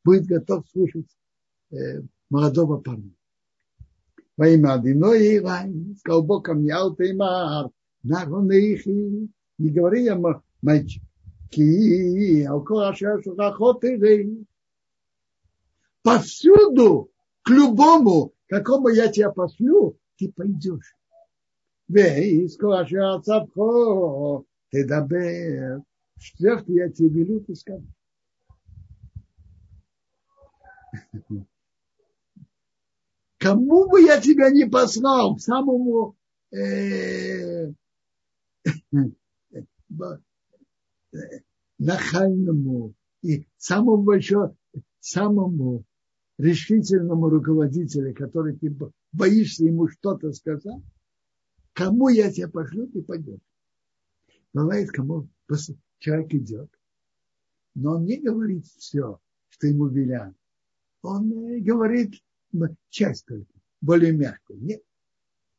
будет готов слушать э, молодого парня. Во имя Адиной Илайн, сказал Бог ко мне, Алтеймар, Нарунейхи, не говори я, мальчик, ки, повсюду, к любому, какому я тебя пошлю, ты пойдешь. Вейс, коша цапхо, ты дабер, что я тебе велю, ты скажешь. Кому бы я тебя не послал, к самому э, нахальному и самому большому, самому решительному руководителю, который ты боишься ему что-то сказать, кому я тебя пошлю, ты пойдешь. Бывает, кому человек идет, но он не говорит все, что ему велят. Он э, говорит часть только, более мягкую. Нет.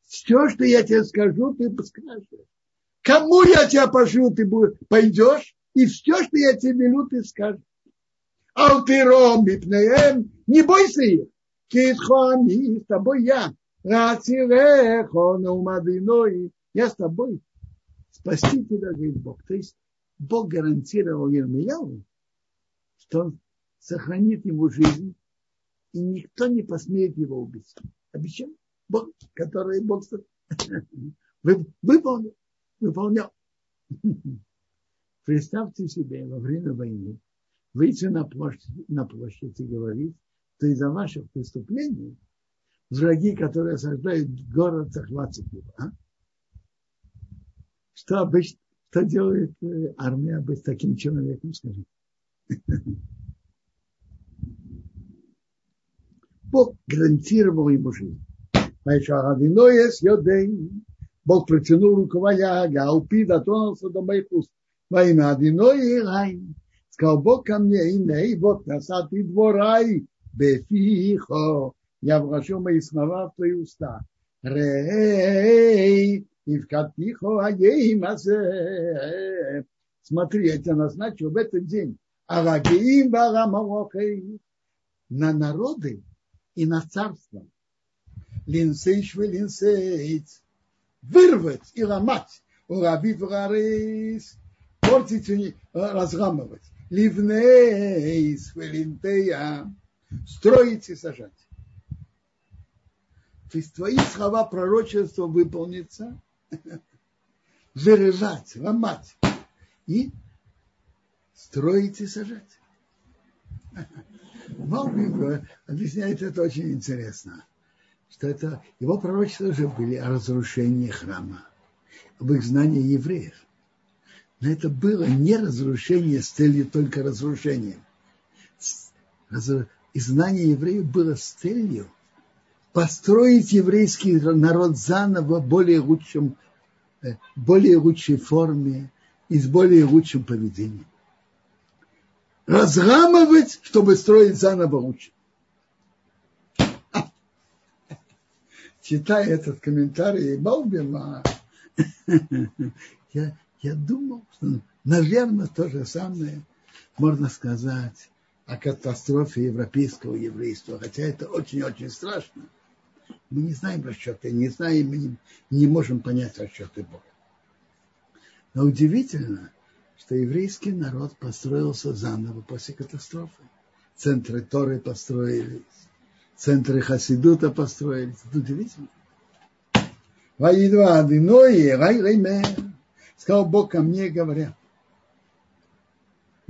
Все, что я тебе скажу, ты скажешь. Кому я тебя пошлю, ты пойдешь, и все, что я тебе велю, ты скажешь. Алтиром мипнеем, не бойся их. Китхоами, с тобой я. Я с тобой. Спасти тебя, говорит Бог. То есть Бог гарантировал Ермияву, что он сохранит ему жизнь и никто не посмеет его убить. Обещал Бог, который Бог [laughs] выполнил, выполнял. [laughs] Представьте себе во время войны выйти на площадь, на площадь и говорить, что из-за ваших преступлений враги, которые осаждают город, захватят его. А? Что обычно, что делает э, армия быть таким человеком, скажите? [laughs] Бог гарантировал ему жизнь. Бог протянул рукава Галпи дотронулся до моих уст. Во имя Адиной Райн. Сказал Бог ко мне, и вот насады дворай, бефихо. Я вложил мои слова в твои уста. Рей, и в катихо азе. Смотри, я тебя назначил в этот день. Арагеим барамалохей. На народы и на царство. Линсейш вы линсейц. Вырвать и ломать. Урабив рарис. Портить и разламывать. Ливнейс велинтея. Строить и сажать. То есть твои слова пророчества выполнится. Вырывать, [laughs] ломать. И строить и сажать. [laughs] Малбим объясняет это очень интересно, что это его пророчества уже были о разрушении храма, об их знании евреев. Но это было не разрушение с целью только разрушения. И знание евреев было с целью построить еврейский народ заново в более лучшем, э, более лучшей форме и с более лучшим поведением разрамывать, чтобы строить заново лучше. [laughs] Читая этот комментарий Балбима, [laughs] я, я думал, что, наверное, то же самое можно сказать о катастрофе европейского еврейства, хотя это очень-очень страшно. Мы не знаем расчеты, не знаем, мы не, можем понять расчеты Бога. Но удивительно, что еврейский народ построился заново после катастрофы. Центры Торы построились, центры Хасидута построились. Это удивительно. Сказал Бог ко мне, говоря,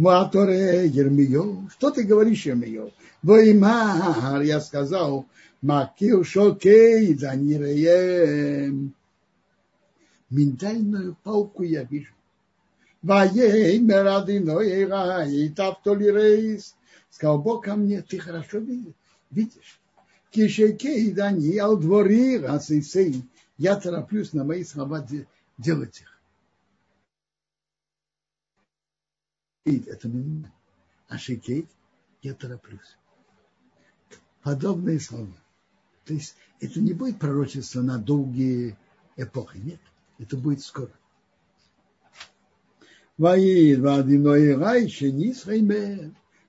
Муаторе Ермио, что ты говоришь, Ермио? Воймар, я сказал, Макил Шокей, Даниреем. Миндальную палку я вижу. Ваеймер Адиной Рай, Таптоли Рейс. Сказал Бог ко мне, ты хорошо видишь. Кишекей Даниил двори раз и сей. Я тороплюсь на мои слова делать их. Это минут, а шикейт я тороплюсь. Подобные слова. То есть это не будет пророчество на долгие эпохи, нет. Это будет скоро.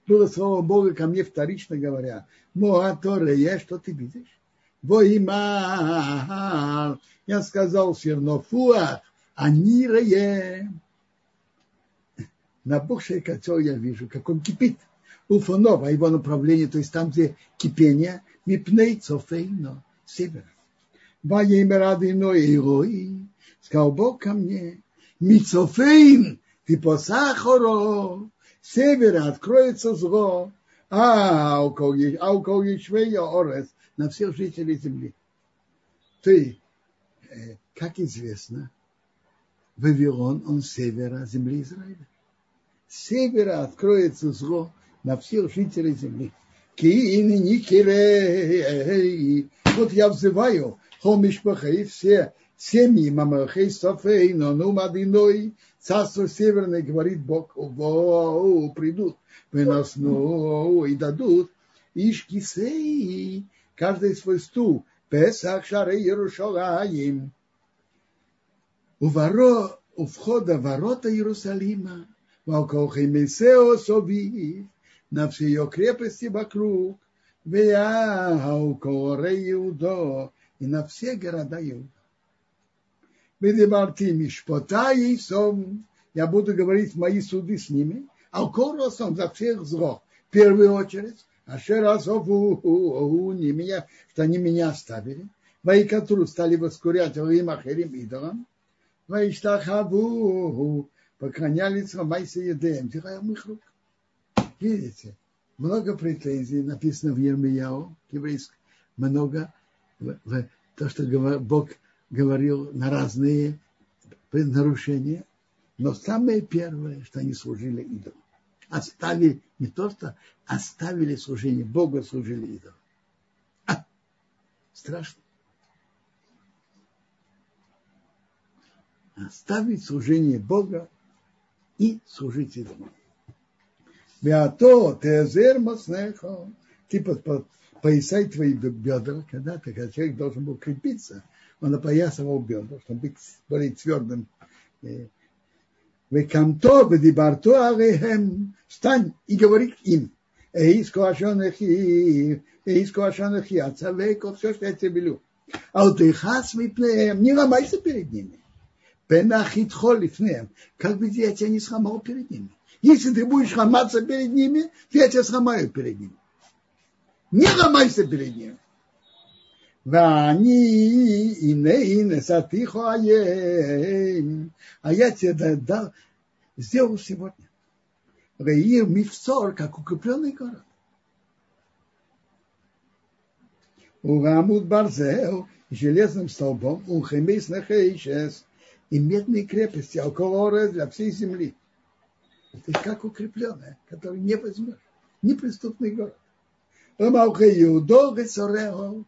Было слово Бога ко мне вторично говоря. Моаторе, я что ты видишь? Воимар. Я сказал все равно, фуах, анирее. Набухшее котел я вижу, как он кипит. Уфонов, а его направление, то есть там, где кипение, мипней цофейно, север. Ваимер адиной ирой. Сказал Бог ко мне, мицофейн, ты по сахару, севера откроется зло, а у кого Ишвея Орес, на всех жителей земли. Ты, э, как известно, Вавилон, он севера земли Израиля. С севера откроется зло на всех жителей земли. Вот я взываю, хомишпахей, все семьи Мамахей Софей, но ну Мадиной, царство северное, говорит Бог, о, придут, выносну и дадут, Ишкисей, каждый свой стул, Песах Шары Иерушалаим, у, воро, у входа ворота Иерусалима, на все ее крепости вокруг, Иудо, и на все города Иуда. Бедебарти Мишпота и Сом, я буду говорить мои суды с ними, а Коросом за всех зло. В первую очередь, Ашеразову, не меня, что они меня оставили. Вайкатру стали воскурять им ахерим идолам. Вайштахаву, поклонялись Майса Едеем, делаем их рук. Видите, много претензий написано в Ермияу, еврейском, много в, то, что Бог говорил на разные нарушения, но самое первое, что они служили идолам. Оставили, не то что оставили служение Бога, служили идолам. А, страшно. Оставить служение Бога и служить идолам. Вято тезер маснехо. Типа поясай твои бедра, когда человек должен был крепиться – он опоясывал бедра, чтобы быть более твердым. Векамто, бедибарто алейхем, встань и говори к им. Эйс коашонахи, эйс коашонахи, ацавейко, все, что я тебе велю. А вот их мипнеем, не ломайся перед ними. Бенахитхо лифнеем. Как бы я тебя не сломал перед ними. Если ты будешь ломаться перед ними, то я тебя сломаю перед ними. Не ломайся перед ними. Вани и не сатихо А я тебе дал, сделал сегодня. Ваир мифсор, как укрепленный город. Урамут барзел, железным столбом, ухемис нахейшес – и медные крепости, около для всей земли. Это как укрепленная, который не возьмешь. Неприступный город. Омалхею, долго сорео,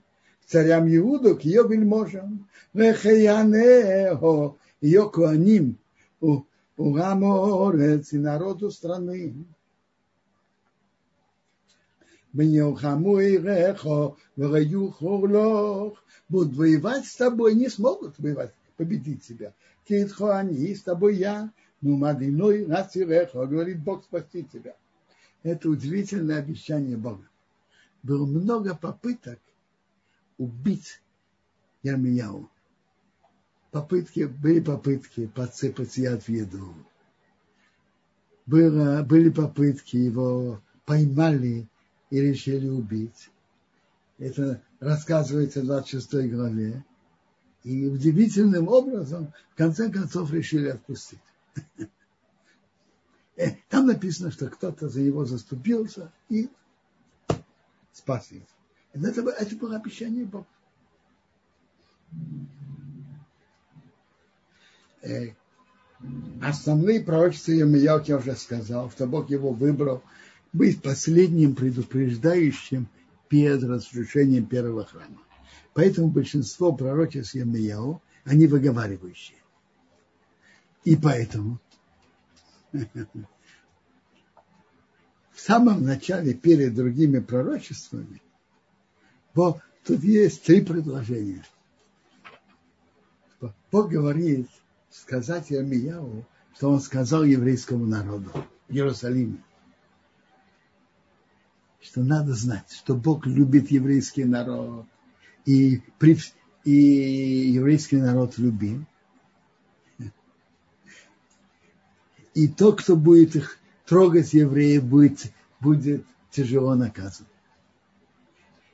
царям Иуду, к ее вельможам, вехаянеho, ее куаним, у, у Гаморец и народу страны. Беньохаму и Рехо, Вегаю Хорлох, будут воевать с тобой, не смогут воевать, победить тебя. Китхо они, с тобой я, ну мадиной насирехо, говорит Бог спасти тебя. Это удивительное обещание Бога. Было много попыток убить Ярмияу. Попытки, были попытки подсыпать яд в еду. Было, были попытки, его поймали и решили убить. Это рассказывается в 26 главе. И удивительным образом, в конце концов, решили отпустить. Э, там написано, что кто-то за него заступился и спас его. Это, это было обещание Бога. Э, основные пророчества Емельяу, я уже сказал, что Бог его выбрал быть последним предупреждающим перед разрушением первого храма. Поэтому большинство пророчеств Емельяу, они выговаривающие. И поэтому самом начале, перед другими пророчествами, Бог, тут есть три предложения. Бог говорит сказать Ирмияу, что он сказал еврейскому народу в Иерусалиме, что надо знать, что Бог любит еврейский народ, и, и еврейский народ любим. И тот, кто будет их трогать евреев, будет, будет тяжело наказан.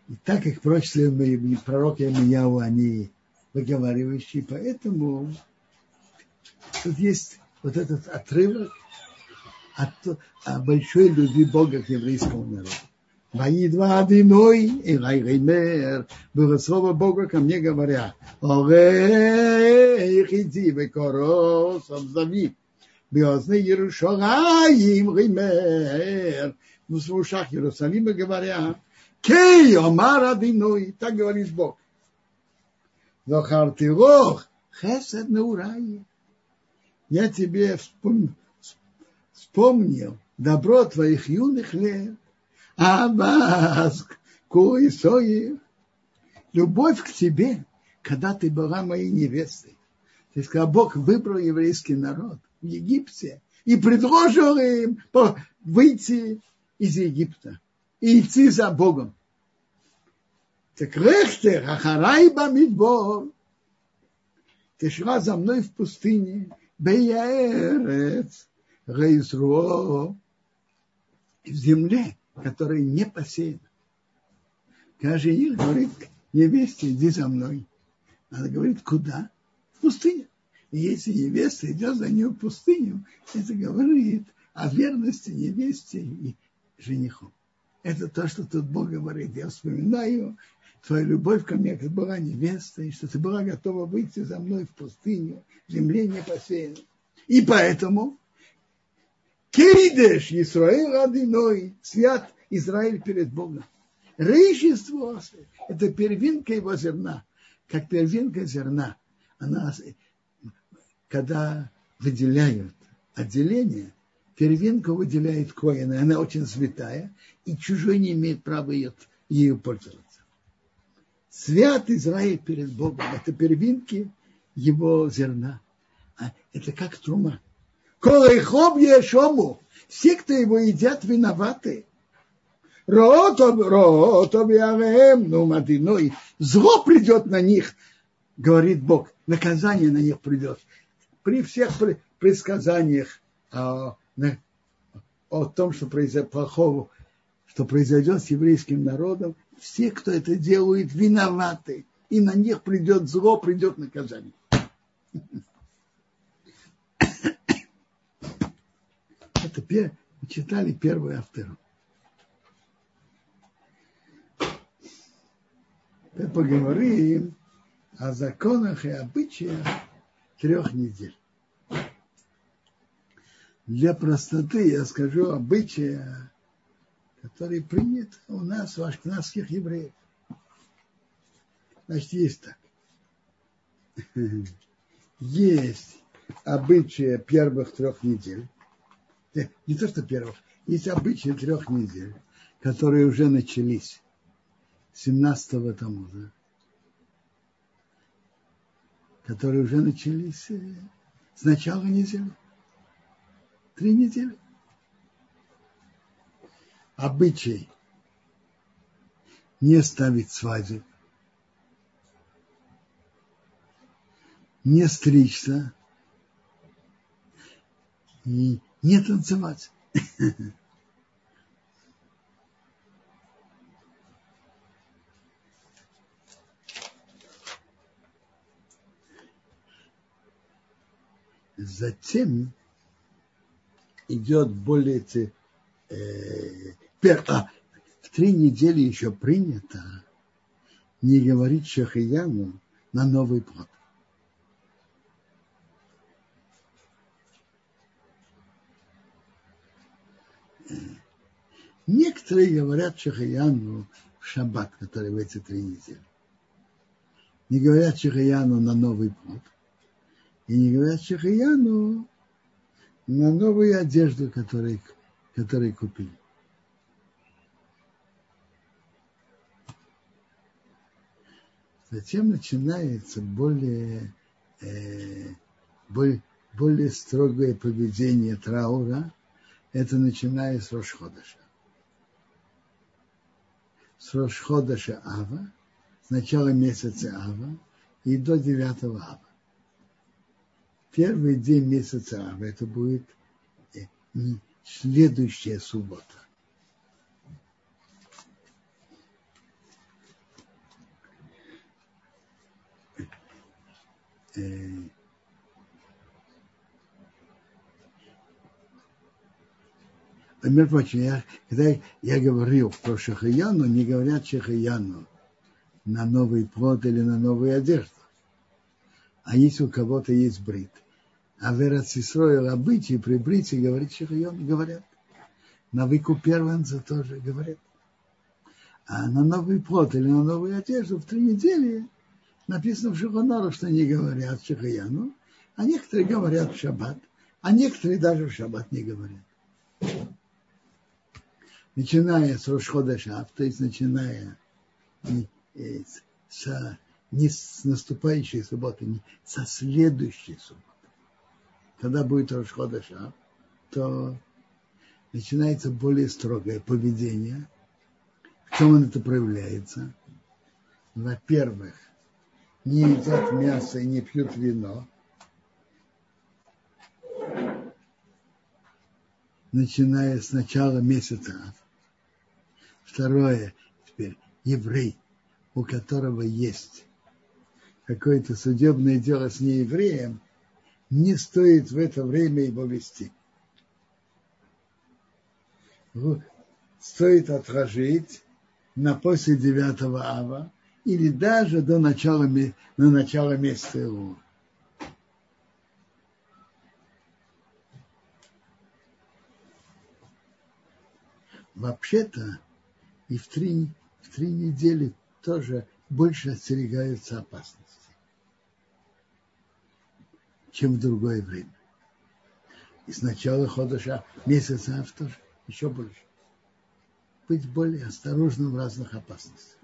И так как прочие пророки Амияу, они выговаривающие, поэтому тут есть вот этот отрывок от, о большой любви Бога к еврейскому народу. Воидва Адиной и Раймер, было слово Бога ко мне говоря, Орех иди векорос обзови, Биозны Иерушалаим Ример, в ушах Иерусалима говоря, Кей Омар Адиной, так говорит Бог. Захартирох, Хесед Наурай. Я тебе вспомнил добро твоих юных лет, Абас, Куисои, любовь к тебе, когда ты была моей невестой. То есть, когда Бог выбрал еврейский народ в Египте и предложил им выйти из Египта и идти за Богом. Так рехтер, ахарай бамидбор, ты шла за мной в пустыне, беяэрец, рейзро, в земле, которая не посеяна. Каждый их говорит, невесте, иди за мной. Она говорит, куда? В пустыню. И если невеста идет за нее в пустыню, это говорит о верности невесте и жениху. Это то, что тут Бог говорит. Я вспоминаю твою любовь ко мне, как была невеста, и что ты была готова выйти за мной в пустыню, земле не посеянной. И поэтому Кейдеш Исраил Адиной, свят Израиль перед Богом. Рейшество – это первинка его зерна. Как первинка зерна, она, когда выделяют отделение, первинка выделяет коина, она очень святая, и чужой не имеет права ее, ею пользоваться. Свят Израиль перед Богом – это первинки его зерна. А это как трума. Колайхом ешому. Все, кто его едят, виноваты. ну мадиной. Зло придет на них, говорит Бог. Наказание на них придет. При всех предсказаниях о, о том, что произойдет плохого, что произойдет с еврейским народом, все, кто это делает, виноваты. И на них придет зло, придет наказание. [laughs] Это читали первую автору. Теперь поговорим о законах и обычаях трех недель. Для простоты я скажу обычая, который принят у нас, у ашкнадских евреев. Значит, есть так. [laughs] Есть обычаи первых трех недель не то что первых, есть обычаи трех недель, которые уже начались. 17-го Тамуза, которые уже начались э, с начала недели. Три недели. Обычай не ставить свадьбы, не стричься. И не танцевать. Затем идет более э, пер, а, в три недели еще принято не говорить Шахияну на Новый год. Некоторые говорят Шахаяну в шаббат, который в эти три недели. Не говорят Шахаяну на Новый год. И не говорят Шахаяну на новую одежду, которую, которую купили. Затем начинается более, э, более, более строгое поведение траура это начиная с Рошходаша. С Рошходаша Ава, с начала месяца Ава и до 9 Ава. Первый день месяца Ава, это будет э, следующая суббота. Э, между прочим, я, когда я говорил про Шахаяну, не говорят Шахаяну на новый плод или на новую одежду. А если у кого-то есть брит. А в Эрацисроил обычаи при брите говорит Шахаян, говорят. На выкуп первенца тоже говорят. А на новый плод или на новую одежду в три недели написано в Шуханару, что они говорят Шахаяну, а некоторые говорят в Шаббат, а некоторые даже в Шаббат не говорят. Начиная с Рошхода Шаб, то есть начиная с, не с наступающей субботы, не со следующей субботы. Когда будет Рошхода Шаб, то начинается более строгое поведение. В чем он это проявляется? Во-первых, не едят мясо и не пьют вино, начиная с начала месяца. Второе, теперь еврей, у которого есть какое-то судебное дело с неевреем, не стоит в это время его вести. Стоит отложить на после девятого ава, или даже до начала, на начало месяца его. Вообще-то и в три, в три недели тоже больше остерегаются опасности, чем в другое время. И с начала ходыша месяца тоже еще больше. Быть более осторожным в разных опасностях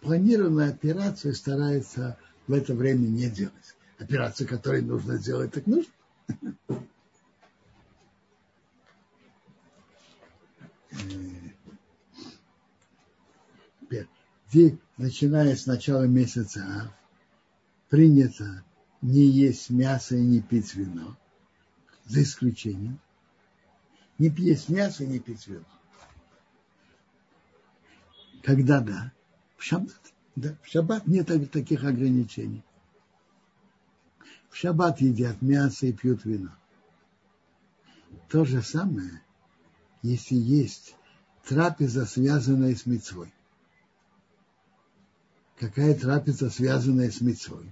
планированную операцию старается в это время не делать. Операцию, которую нужно сделать, так нужно. Теперь, начиная с начала месяца принято не есть мясо и не пить вино, за исключением. Не есть мясо и не пить вино. Когда да? В шаббат, да, в шаббат нет таких ограничений. В шаббат едят мясо и пьют вино. То же самое, если есть трапеза, связанная с мецвой. Какая трапеза, связанная с мецвой?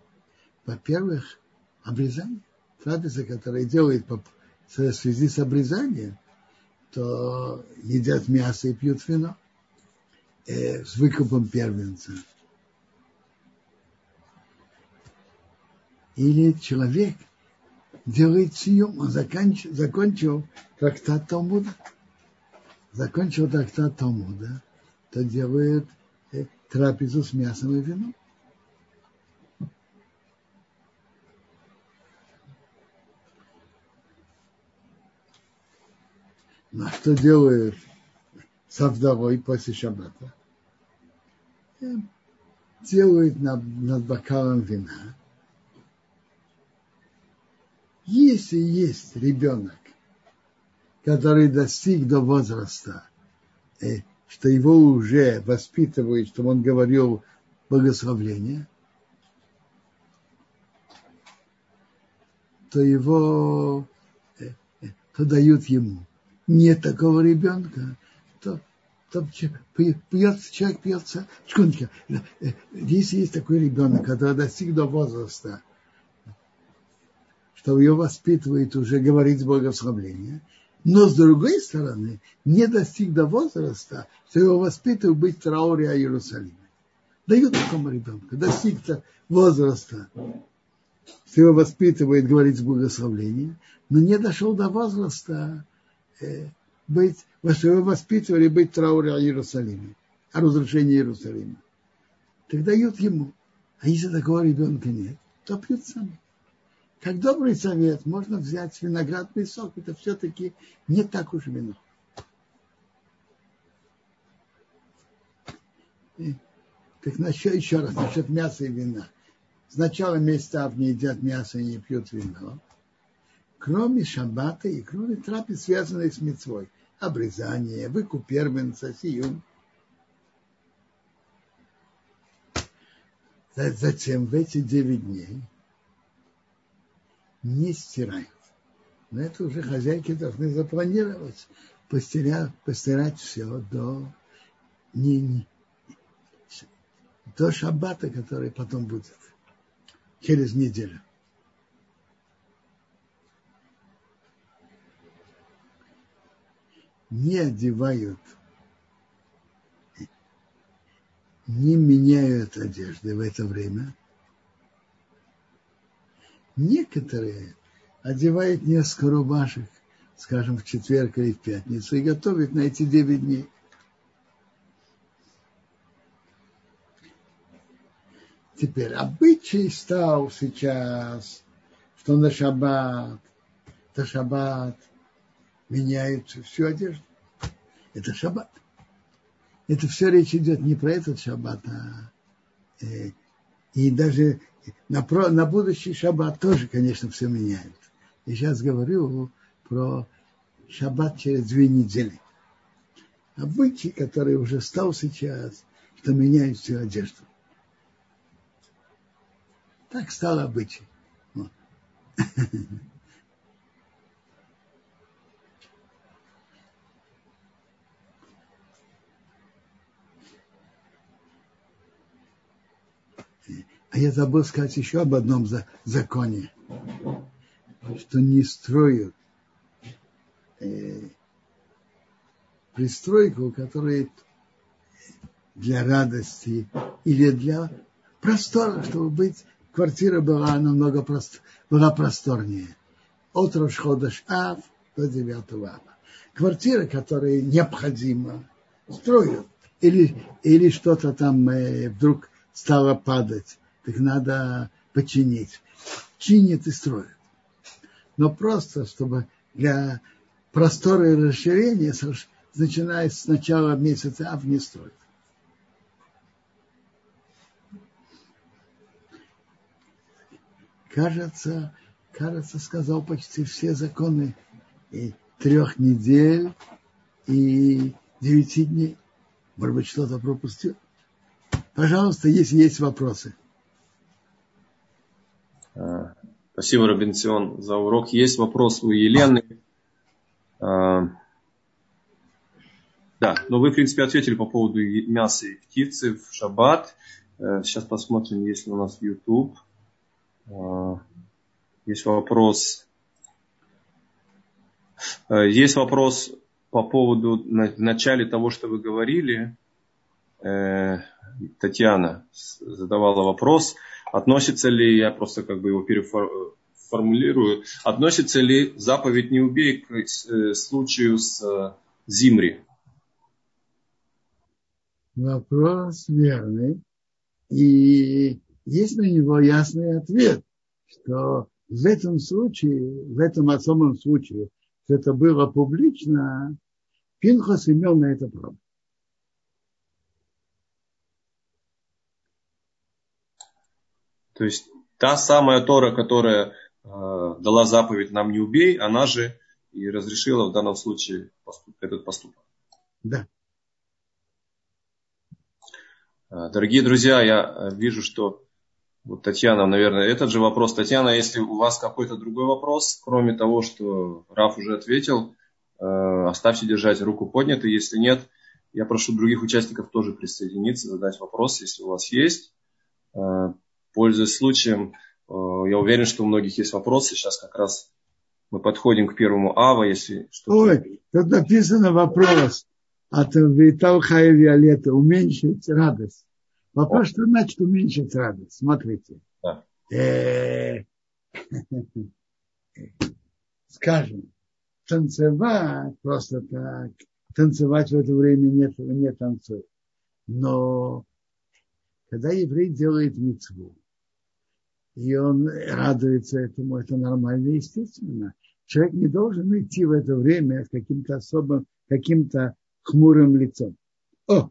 Во-первых, обрезание. Трапеза, которая делает в связи с обрезанием, то едят мясо и пьют вино э, с выкупом первенца. Или человек делает съем, он закончил, закончил трактат Талмуда. Закончил трактат Талмуда, то делает трапезу с мясом и вином. Ну, а что делает со вдовой после шаббата? делают над, над бокалом вина. Если есть ребенок, который достиг до возраста, э, что его уже воспитывают, чтобы он говорил благословление, то его э, э, то дают ему. Нет такого ребенка, то там пьет, человек пьется, секундочку, если есть такой ребенок, который достиг до возраста, что его воспитывает уже говорить благословление, но с другой стороны, не достиг до возраста, что его воспитывают быть трауре о Иерусалиме. Дают такому ребенку, достиг возраста, что его воспитывает говорить благословение, но не дошел до возраста э, быть, что его воспитывали быть трауре о Иерусалиме, о разрушении Иерусалима. так дают ему. А если такого ребенка нет, то пьют сами. Как добрый совет, можно взять виноградный сок. Это все-таки не так уж вино. И, так насчет, еще раз, насчет мяса и вина. С начала месяца Ав не едят мясо и не пьют вино. Кроме шаббата и кроме трапез, связанных с мецвой. Обрезание, выкуп первенца, сиюм. Затем в эти девять дней не стирают. Но это уже хозяйки должны запланировать, постирать, постирать все до, не, не, до шаббата, который потом будет через неделю. Не одевают не меняют одежды в это время. Некоторые одевают несколько рубашек, скажем, в четверг или в пятницу, и готовят на эти девять дней. Теперь обычай стал сейчас, что на шаббат, на шаббат меняют всю одежду. Это шаббат это все речь идет не про этот шаббат, а э, и даже на, про, на будущий шаббат тоже, конечно, все меняют. Я сейчас говорю про шаббат через две недели. Обычай, который уже стал сейчас, что меняют всю одежду. Так стало обычай. Вот. [laughs] А я забыл сказать еще об одном законе, что не строят э, пристройку, которая для радости или для простора, чтобы быть, квартира была намного прост, была просторнее. От Рошходаш Ав до 9 Ава. Квартира, которая необходима, строят. Или, или что-то там э, вдруг стало падать так надо починить. Чинит и строит. Но просто, чтобы для простора и расширения, начиная с начала месяца Ав, не строит. Кажется, кажется, сказал почти все законы и трех недель и девяти дней. Может быть, что-то пропустил. Пожалуйста, если есть вопросы. Э, спасибо, Робинсион, за урок. Есть вопрос у Елены. Э, да, но вы, в принципе, ответили по поводу мяса и птицы в шаббат. Э, сейчас посмотрим, есть ли у нас YouTube. Есть вопрос. Есть вопрос по поводу в начале того, что вы говорили. Татьяна задавала вопрос относится ли, я просто как бы его переформулирую, относится ли заповедь «не убей» к э, случаю с э, Зимри? Вопрос верный. И есть на него ясный ответ, что в этом случае, в этом особом случае, это было публично, Пинхас имел на это право. То есть та самая Тора, которая э, дала заповедь нам не убей, она же и разрешила в данном случае поступ, этот поступок. Да. Э, дорогие друзья, я э, вижу, что вот Татьяна, наверное, этот же вопрос. Татьяна, если у вас какой-то другой вопрос, кроме того, что Раф уже ответил, оставьте держать руку поднятой. Если нет, я прошу других участников тоже присоединиться, задать вопрос, если у вас есть пользуясь случаем, э, я уверен, что у многих есть вопросы. Сейчас как раз мы подходим к первому ава, если что Ой, тут написано вопрос от Виталхая Виолетта. Уменьшить радость. Вопрос, О. что значит уменьшить радость? Смотрите. Да. Э, [laughs] скажем, танцевать просто так, танцевать в это время нет, не танцует. Но когда еврей делает мецву, и он радуется этому, это нормально естественно. Человек не должен идти в это время с каким-то особым, каким-то хмурым лицом. О,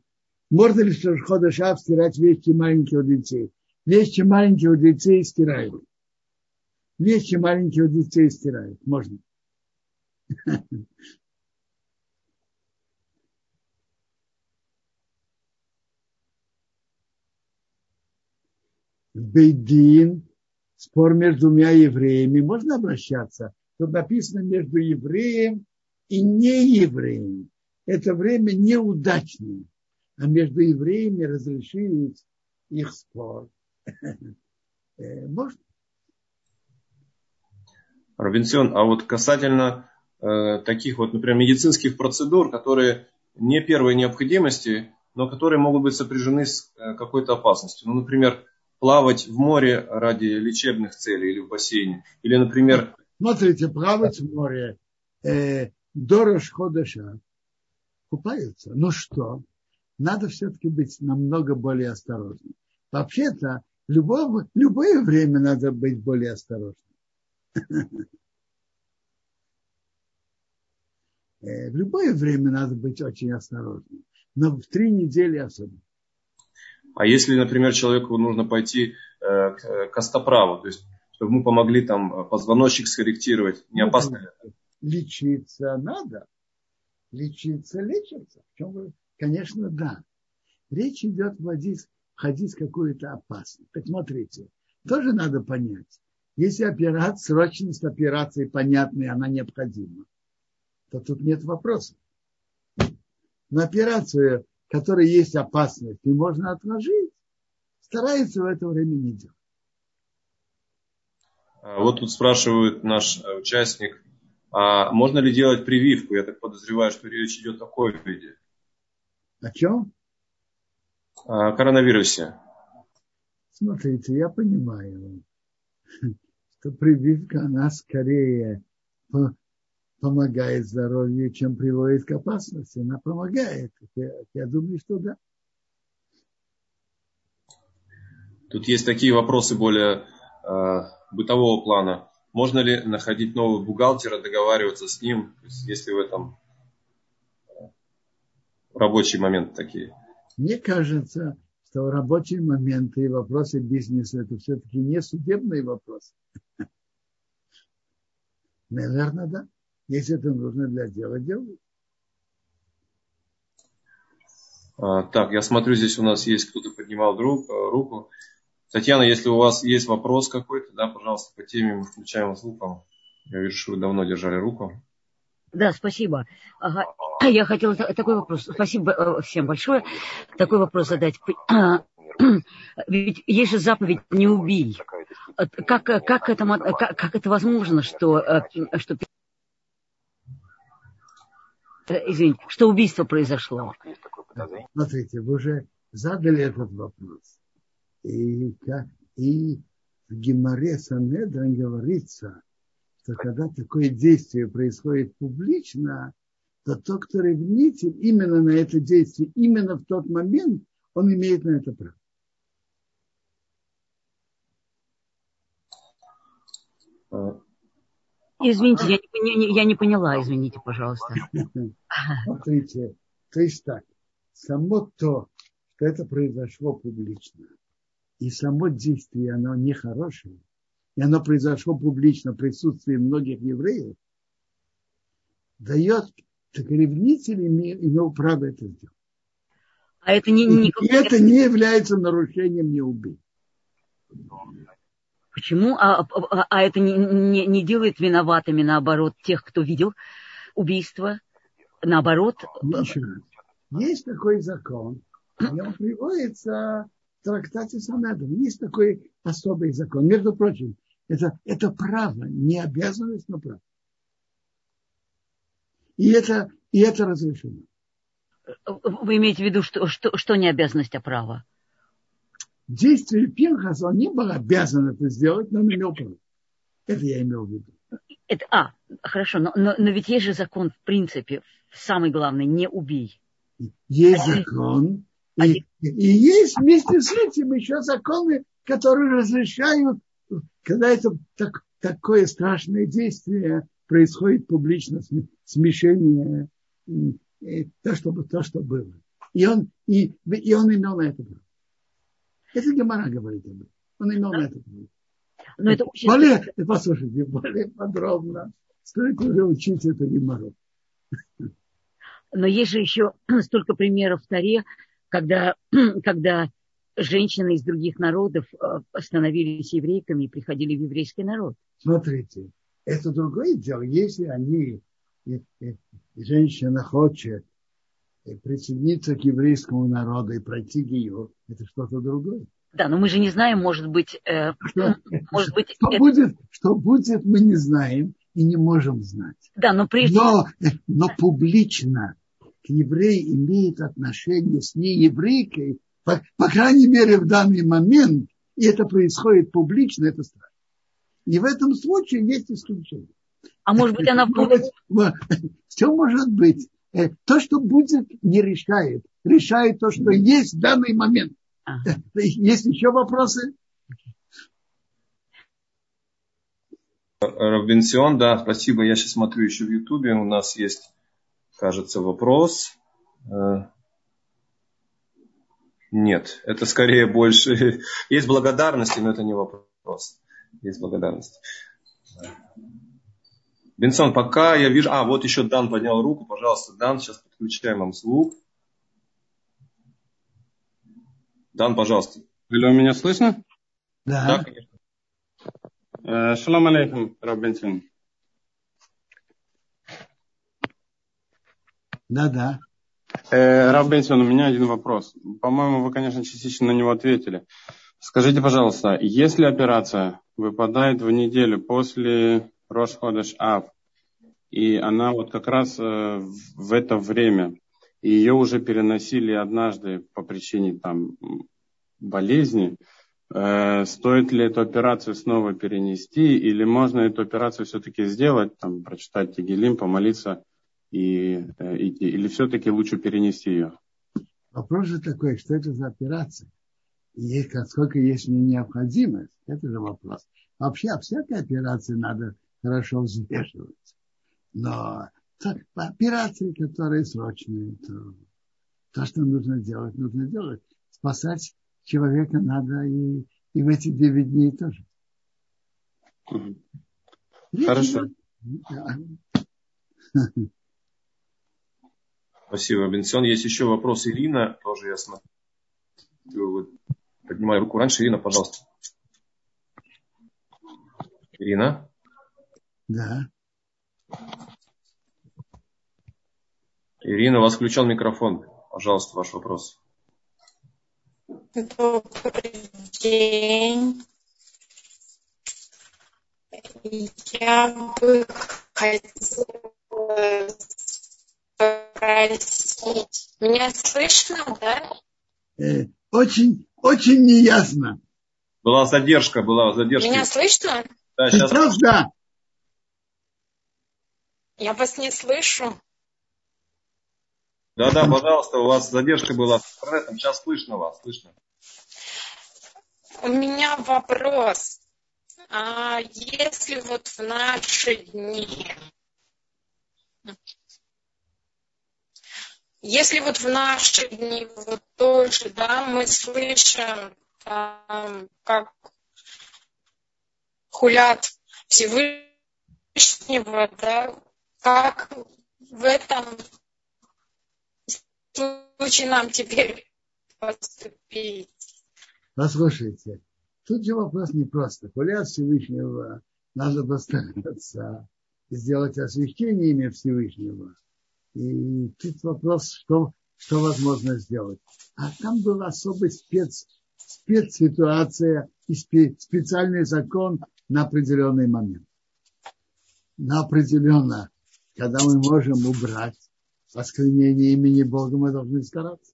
можно ли что Ходошав стирать вещи маленьких детей? Вещи маленьких детей стирают. Вещи маленьких детей стирают. Можно. [laughs] Бейдин, спор между двумя евреями, можно обращаться. Тут написано между евреем и неевреем. Это время неудачное. А между евреями разрешить их спор. [laughs] Э, можно. Робинсон, а вот касательно э, таких вот, например, медицинских процедур, которые не первой необходимости, но которые могут быть сопряжены с э, какой-то опасностью. Ну, например, плавать в море ради лечебных целей или в бассейне. Или, например... Смотрите, плавать в море э, до Рошходыша купаются. Ну что? Надо все-таки быть намного более осторожным. Вообще-то, любое, любое время надо быть более осторожным. [laughs] Э, в любое время надо быть очень осторожным. Но в три недели особенно. А если, например, человеку нужно пойти э, к костоправу, то есть чтобы мы помогли там э, позвоночник скорректировать, не ну, опасно ли Лечиться надо. Лечиться, лечиться. В чем вы? Конечно, да. Речь идет вводить, входить в какую-то опасность. Так смотрите, тоже надо понять. Если операция, срочность операции понятная, она необходима, то тут нет вопросов. Но операцию которой есть опасность, и можно отложить, старается в это время не делать. А вот тут спрашивает наш э, участник, а можно ли делать прививку? Я так подозреваю, что речь идет о ковиде. О чем? О коронавирусе. Смотрите, я понимаю, [laughs] что прививка, она скорее помогает здоровью, чем приводит к опасности. Она помогает. Я, я думаю, что да. Тут есть такие вопросы более э, бытового плана. Можно ли находить нового бухгалтера, договариваться с ним, если в этом рабочие моменты такие? Мне кажется, что рабочие моменты и вопросы бизнеса это все-таки не судебные вопросы. [laughs] Наверное, да. Если это нужно для дела, делают. А, так, я смотрю, здесь у нас есть кто-то поднимал друг, э, руку. Татьяна, если у вас есть вопрос какой-то, да, пожалуйста, по теме мы включаем вас звуком. Я вижу, что вы давно держали руку. Да, спасибо. Ага. Я хотела такой вопрос. Спасибо э, всем большое. Такой вопрос задать. [clears throat] Ведь есть же заповедь «не убей». Как, как, это, как, как это возможно, что, э, что Э, извините, что убийство произошло. Смотрите, вы уже задали этот вопрос. И, как, и в Геморе Санедран говорится, что когда такое действие происходит публично, то тот, кто ревнитель, именно на это действие, именно в тот момент, он имеет на это право. А, Извините, я не, не, я не поняла, извините, пожалуйста. [laughs] Смотрите, то есть так, само то, что это произошло публично, и само действие, оно нехорошее, и оно произошло публично в присутствии многих евреев, дает, так ревнитель имел, имел право это сделать. А это не, не... И это не является нарушением не убить. Почему? А, а, а это не, не, не делает виноватыми, наоборот, тех, кто видел убийство? Наоборот? Ничего. Есть такой закон. В нем приводится в трактате Санедрин. Есть такой особый закон. Между прочим, это, это право, не обязанность, но право. И это, и это разрешено. Вы имеете в виду, что, что, что не обязанность, а право? Действие Пинхаса, он не был обязан это сделать, но он имел право. Это я имел в виду. Это, а, хорошо, но, но, но ведь есть же закон, в принципе, самый главный, не убей. Есть закон, И, и есть вместе с этим еще законы, которые разрешают, когда это так, такое страшное действие происходит публично, смешение, то, что, то, что было. И он, и, и он имел на это право. Это Гемора говорит об этом. Он имел на это. Но это очень... Более, послушайте, более подробно. Сколько уже учить это Гемору. Но есть же еще [clears throat] столько примеров в Таре, когда, [clears throat] когда женщины из других народов э, становились еврейками и приходили в еврейский народ. Смотрите, это другое дело. Если они, женщина хочет присоединиться к еврейскому народу и пройти гию, это что-то другое. Да, но мы же не знаем, может быть, э, что, [laughs] может быть, что это... будет, что будет, мы не знаем и не можем знать. Да, но прежде... Но, но публично к евреи имеет отношение с нееврейкой, по, по крайней мере, в данный момент, и это происходит публично, это страшно. И в этом случае есть исключение. А может быть, она будет... [laughs] Все может быть. Э, то, что будет, не решает. Решает то, что есть в данный момент. Ага. Э, есть еще вопросы? Равбенсион, да, спасибо. Я сейчас смотрю еще в Ютубе. У нас есть, кажется, вопрос. Э, нет, это скорее больше... [laughs] Есть благодарности, но это не вопрос. Есть благодарность. Бенсон, пока я вижу... А, вот еще Дан поднял руку. Пожалуйста, Дан, сейчас подключаем вам звук. Дан, пожалуйста. Алло, меня слышно? Да. Да, конечно. Э, шалом алейкум, Раб Бенсон. Да, да. Э, Раб Бенсон, у меня один вопрос. По-моему, вы, конечно, частично на него ответили. Скажите, пожалуйста, если операция выпадает в неделю после Рошходыш Ав, и она вот как раз э, в это время, и ее уже переносили однажды по причине там болезни, э, стоит ли эту операцию снова перенести, или можно эту операцию все-таки сделать, там, прочитать Тегелим, помолиться, и, э, и, или все-таки лучше перенести ее? Вопрос же такой, что это за операция? И сколько есть необходимость, это же вопрос. Вообще, всякая операция надо хорошо взвешивать. Но операции, которые срочные, то, то, что нужно делать, нужно делать. Спасать человека надо и, и в эти девять дней тоже. Хорошо. Спасибо, Бенсион. Есть еще вопрос Ирина, тоже я смотрю. Поднимаю руку раньше. Ирина, пожалуйста. Ирина? Да. Ирина, у вас включен микрофон. Пожалуйста, ваш вопрос. Добрый день. Я бы хотела спросить. Меня слышно, да? Э, очень, очень неясно. Была задержка, была задержка. Меня слышно? Да, сейчас. Сейчас да. Я вас не слышу. Да, да, пожалуйста, у вас задержка была с интернетом. Сейчас слышно вас, слышно. У меня вопрос. А если вот в наши дни, если вот в наши дни вот тоже, да, мы слышим, там, как хулят Всевышнего, да, как в этом случае нам теперь поступить? Послушайте, тут же вопрос непросто. Хулят Всевышнего надо постараться сделать освящение имя Всевышнего. И тут вопрос, что, что возможно сделать. А там был особый спец, спецситуация и специальный закон на определенный момент. На определенно, когда мы можем убрать осквернение имени Бога, мы должны стараться.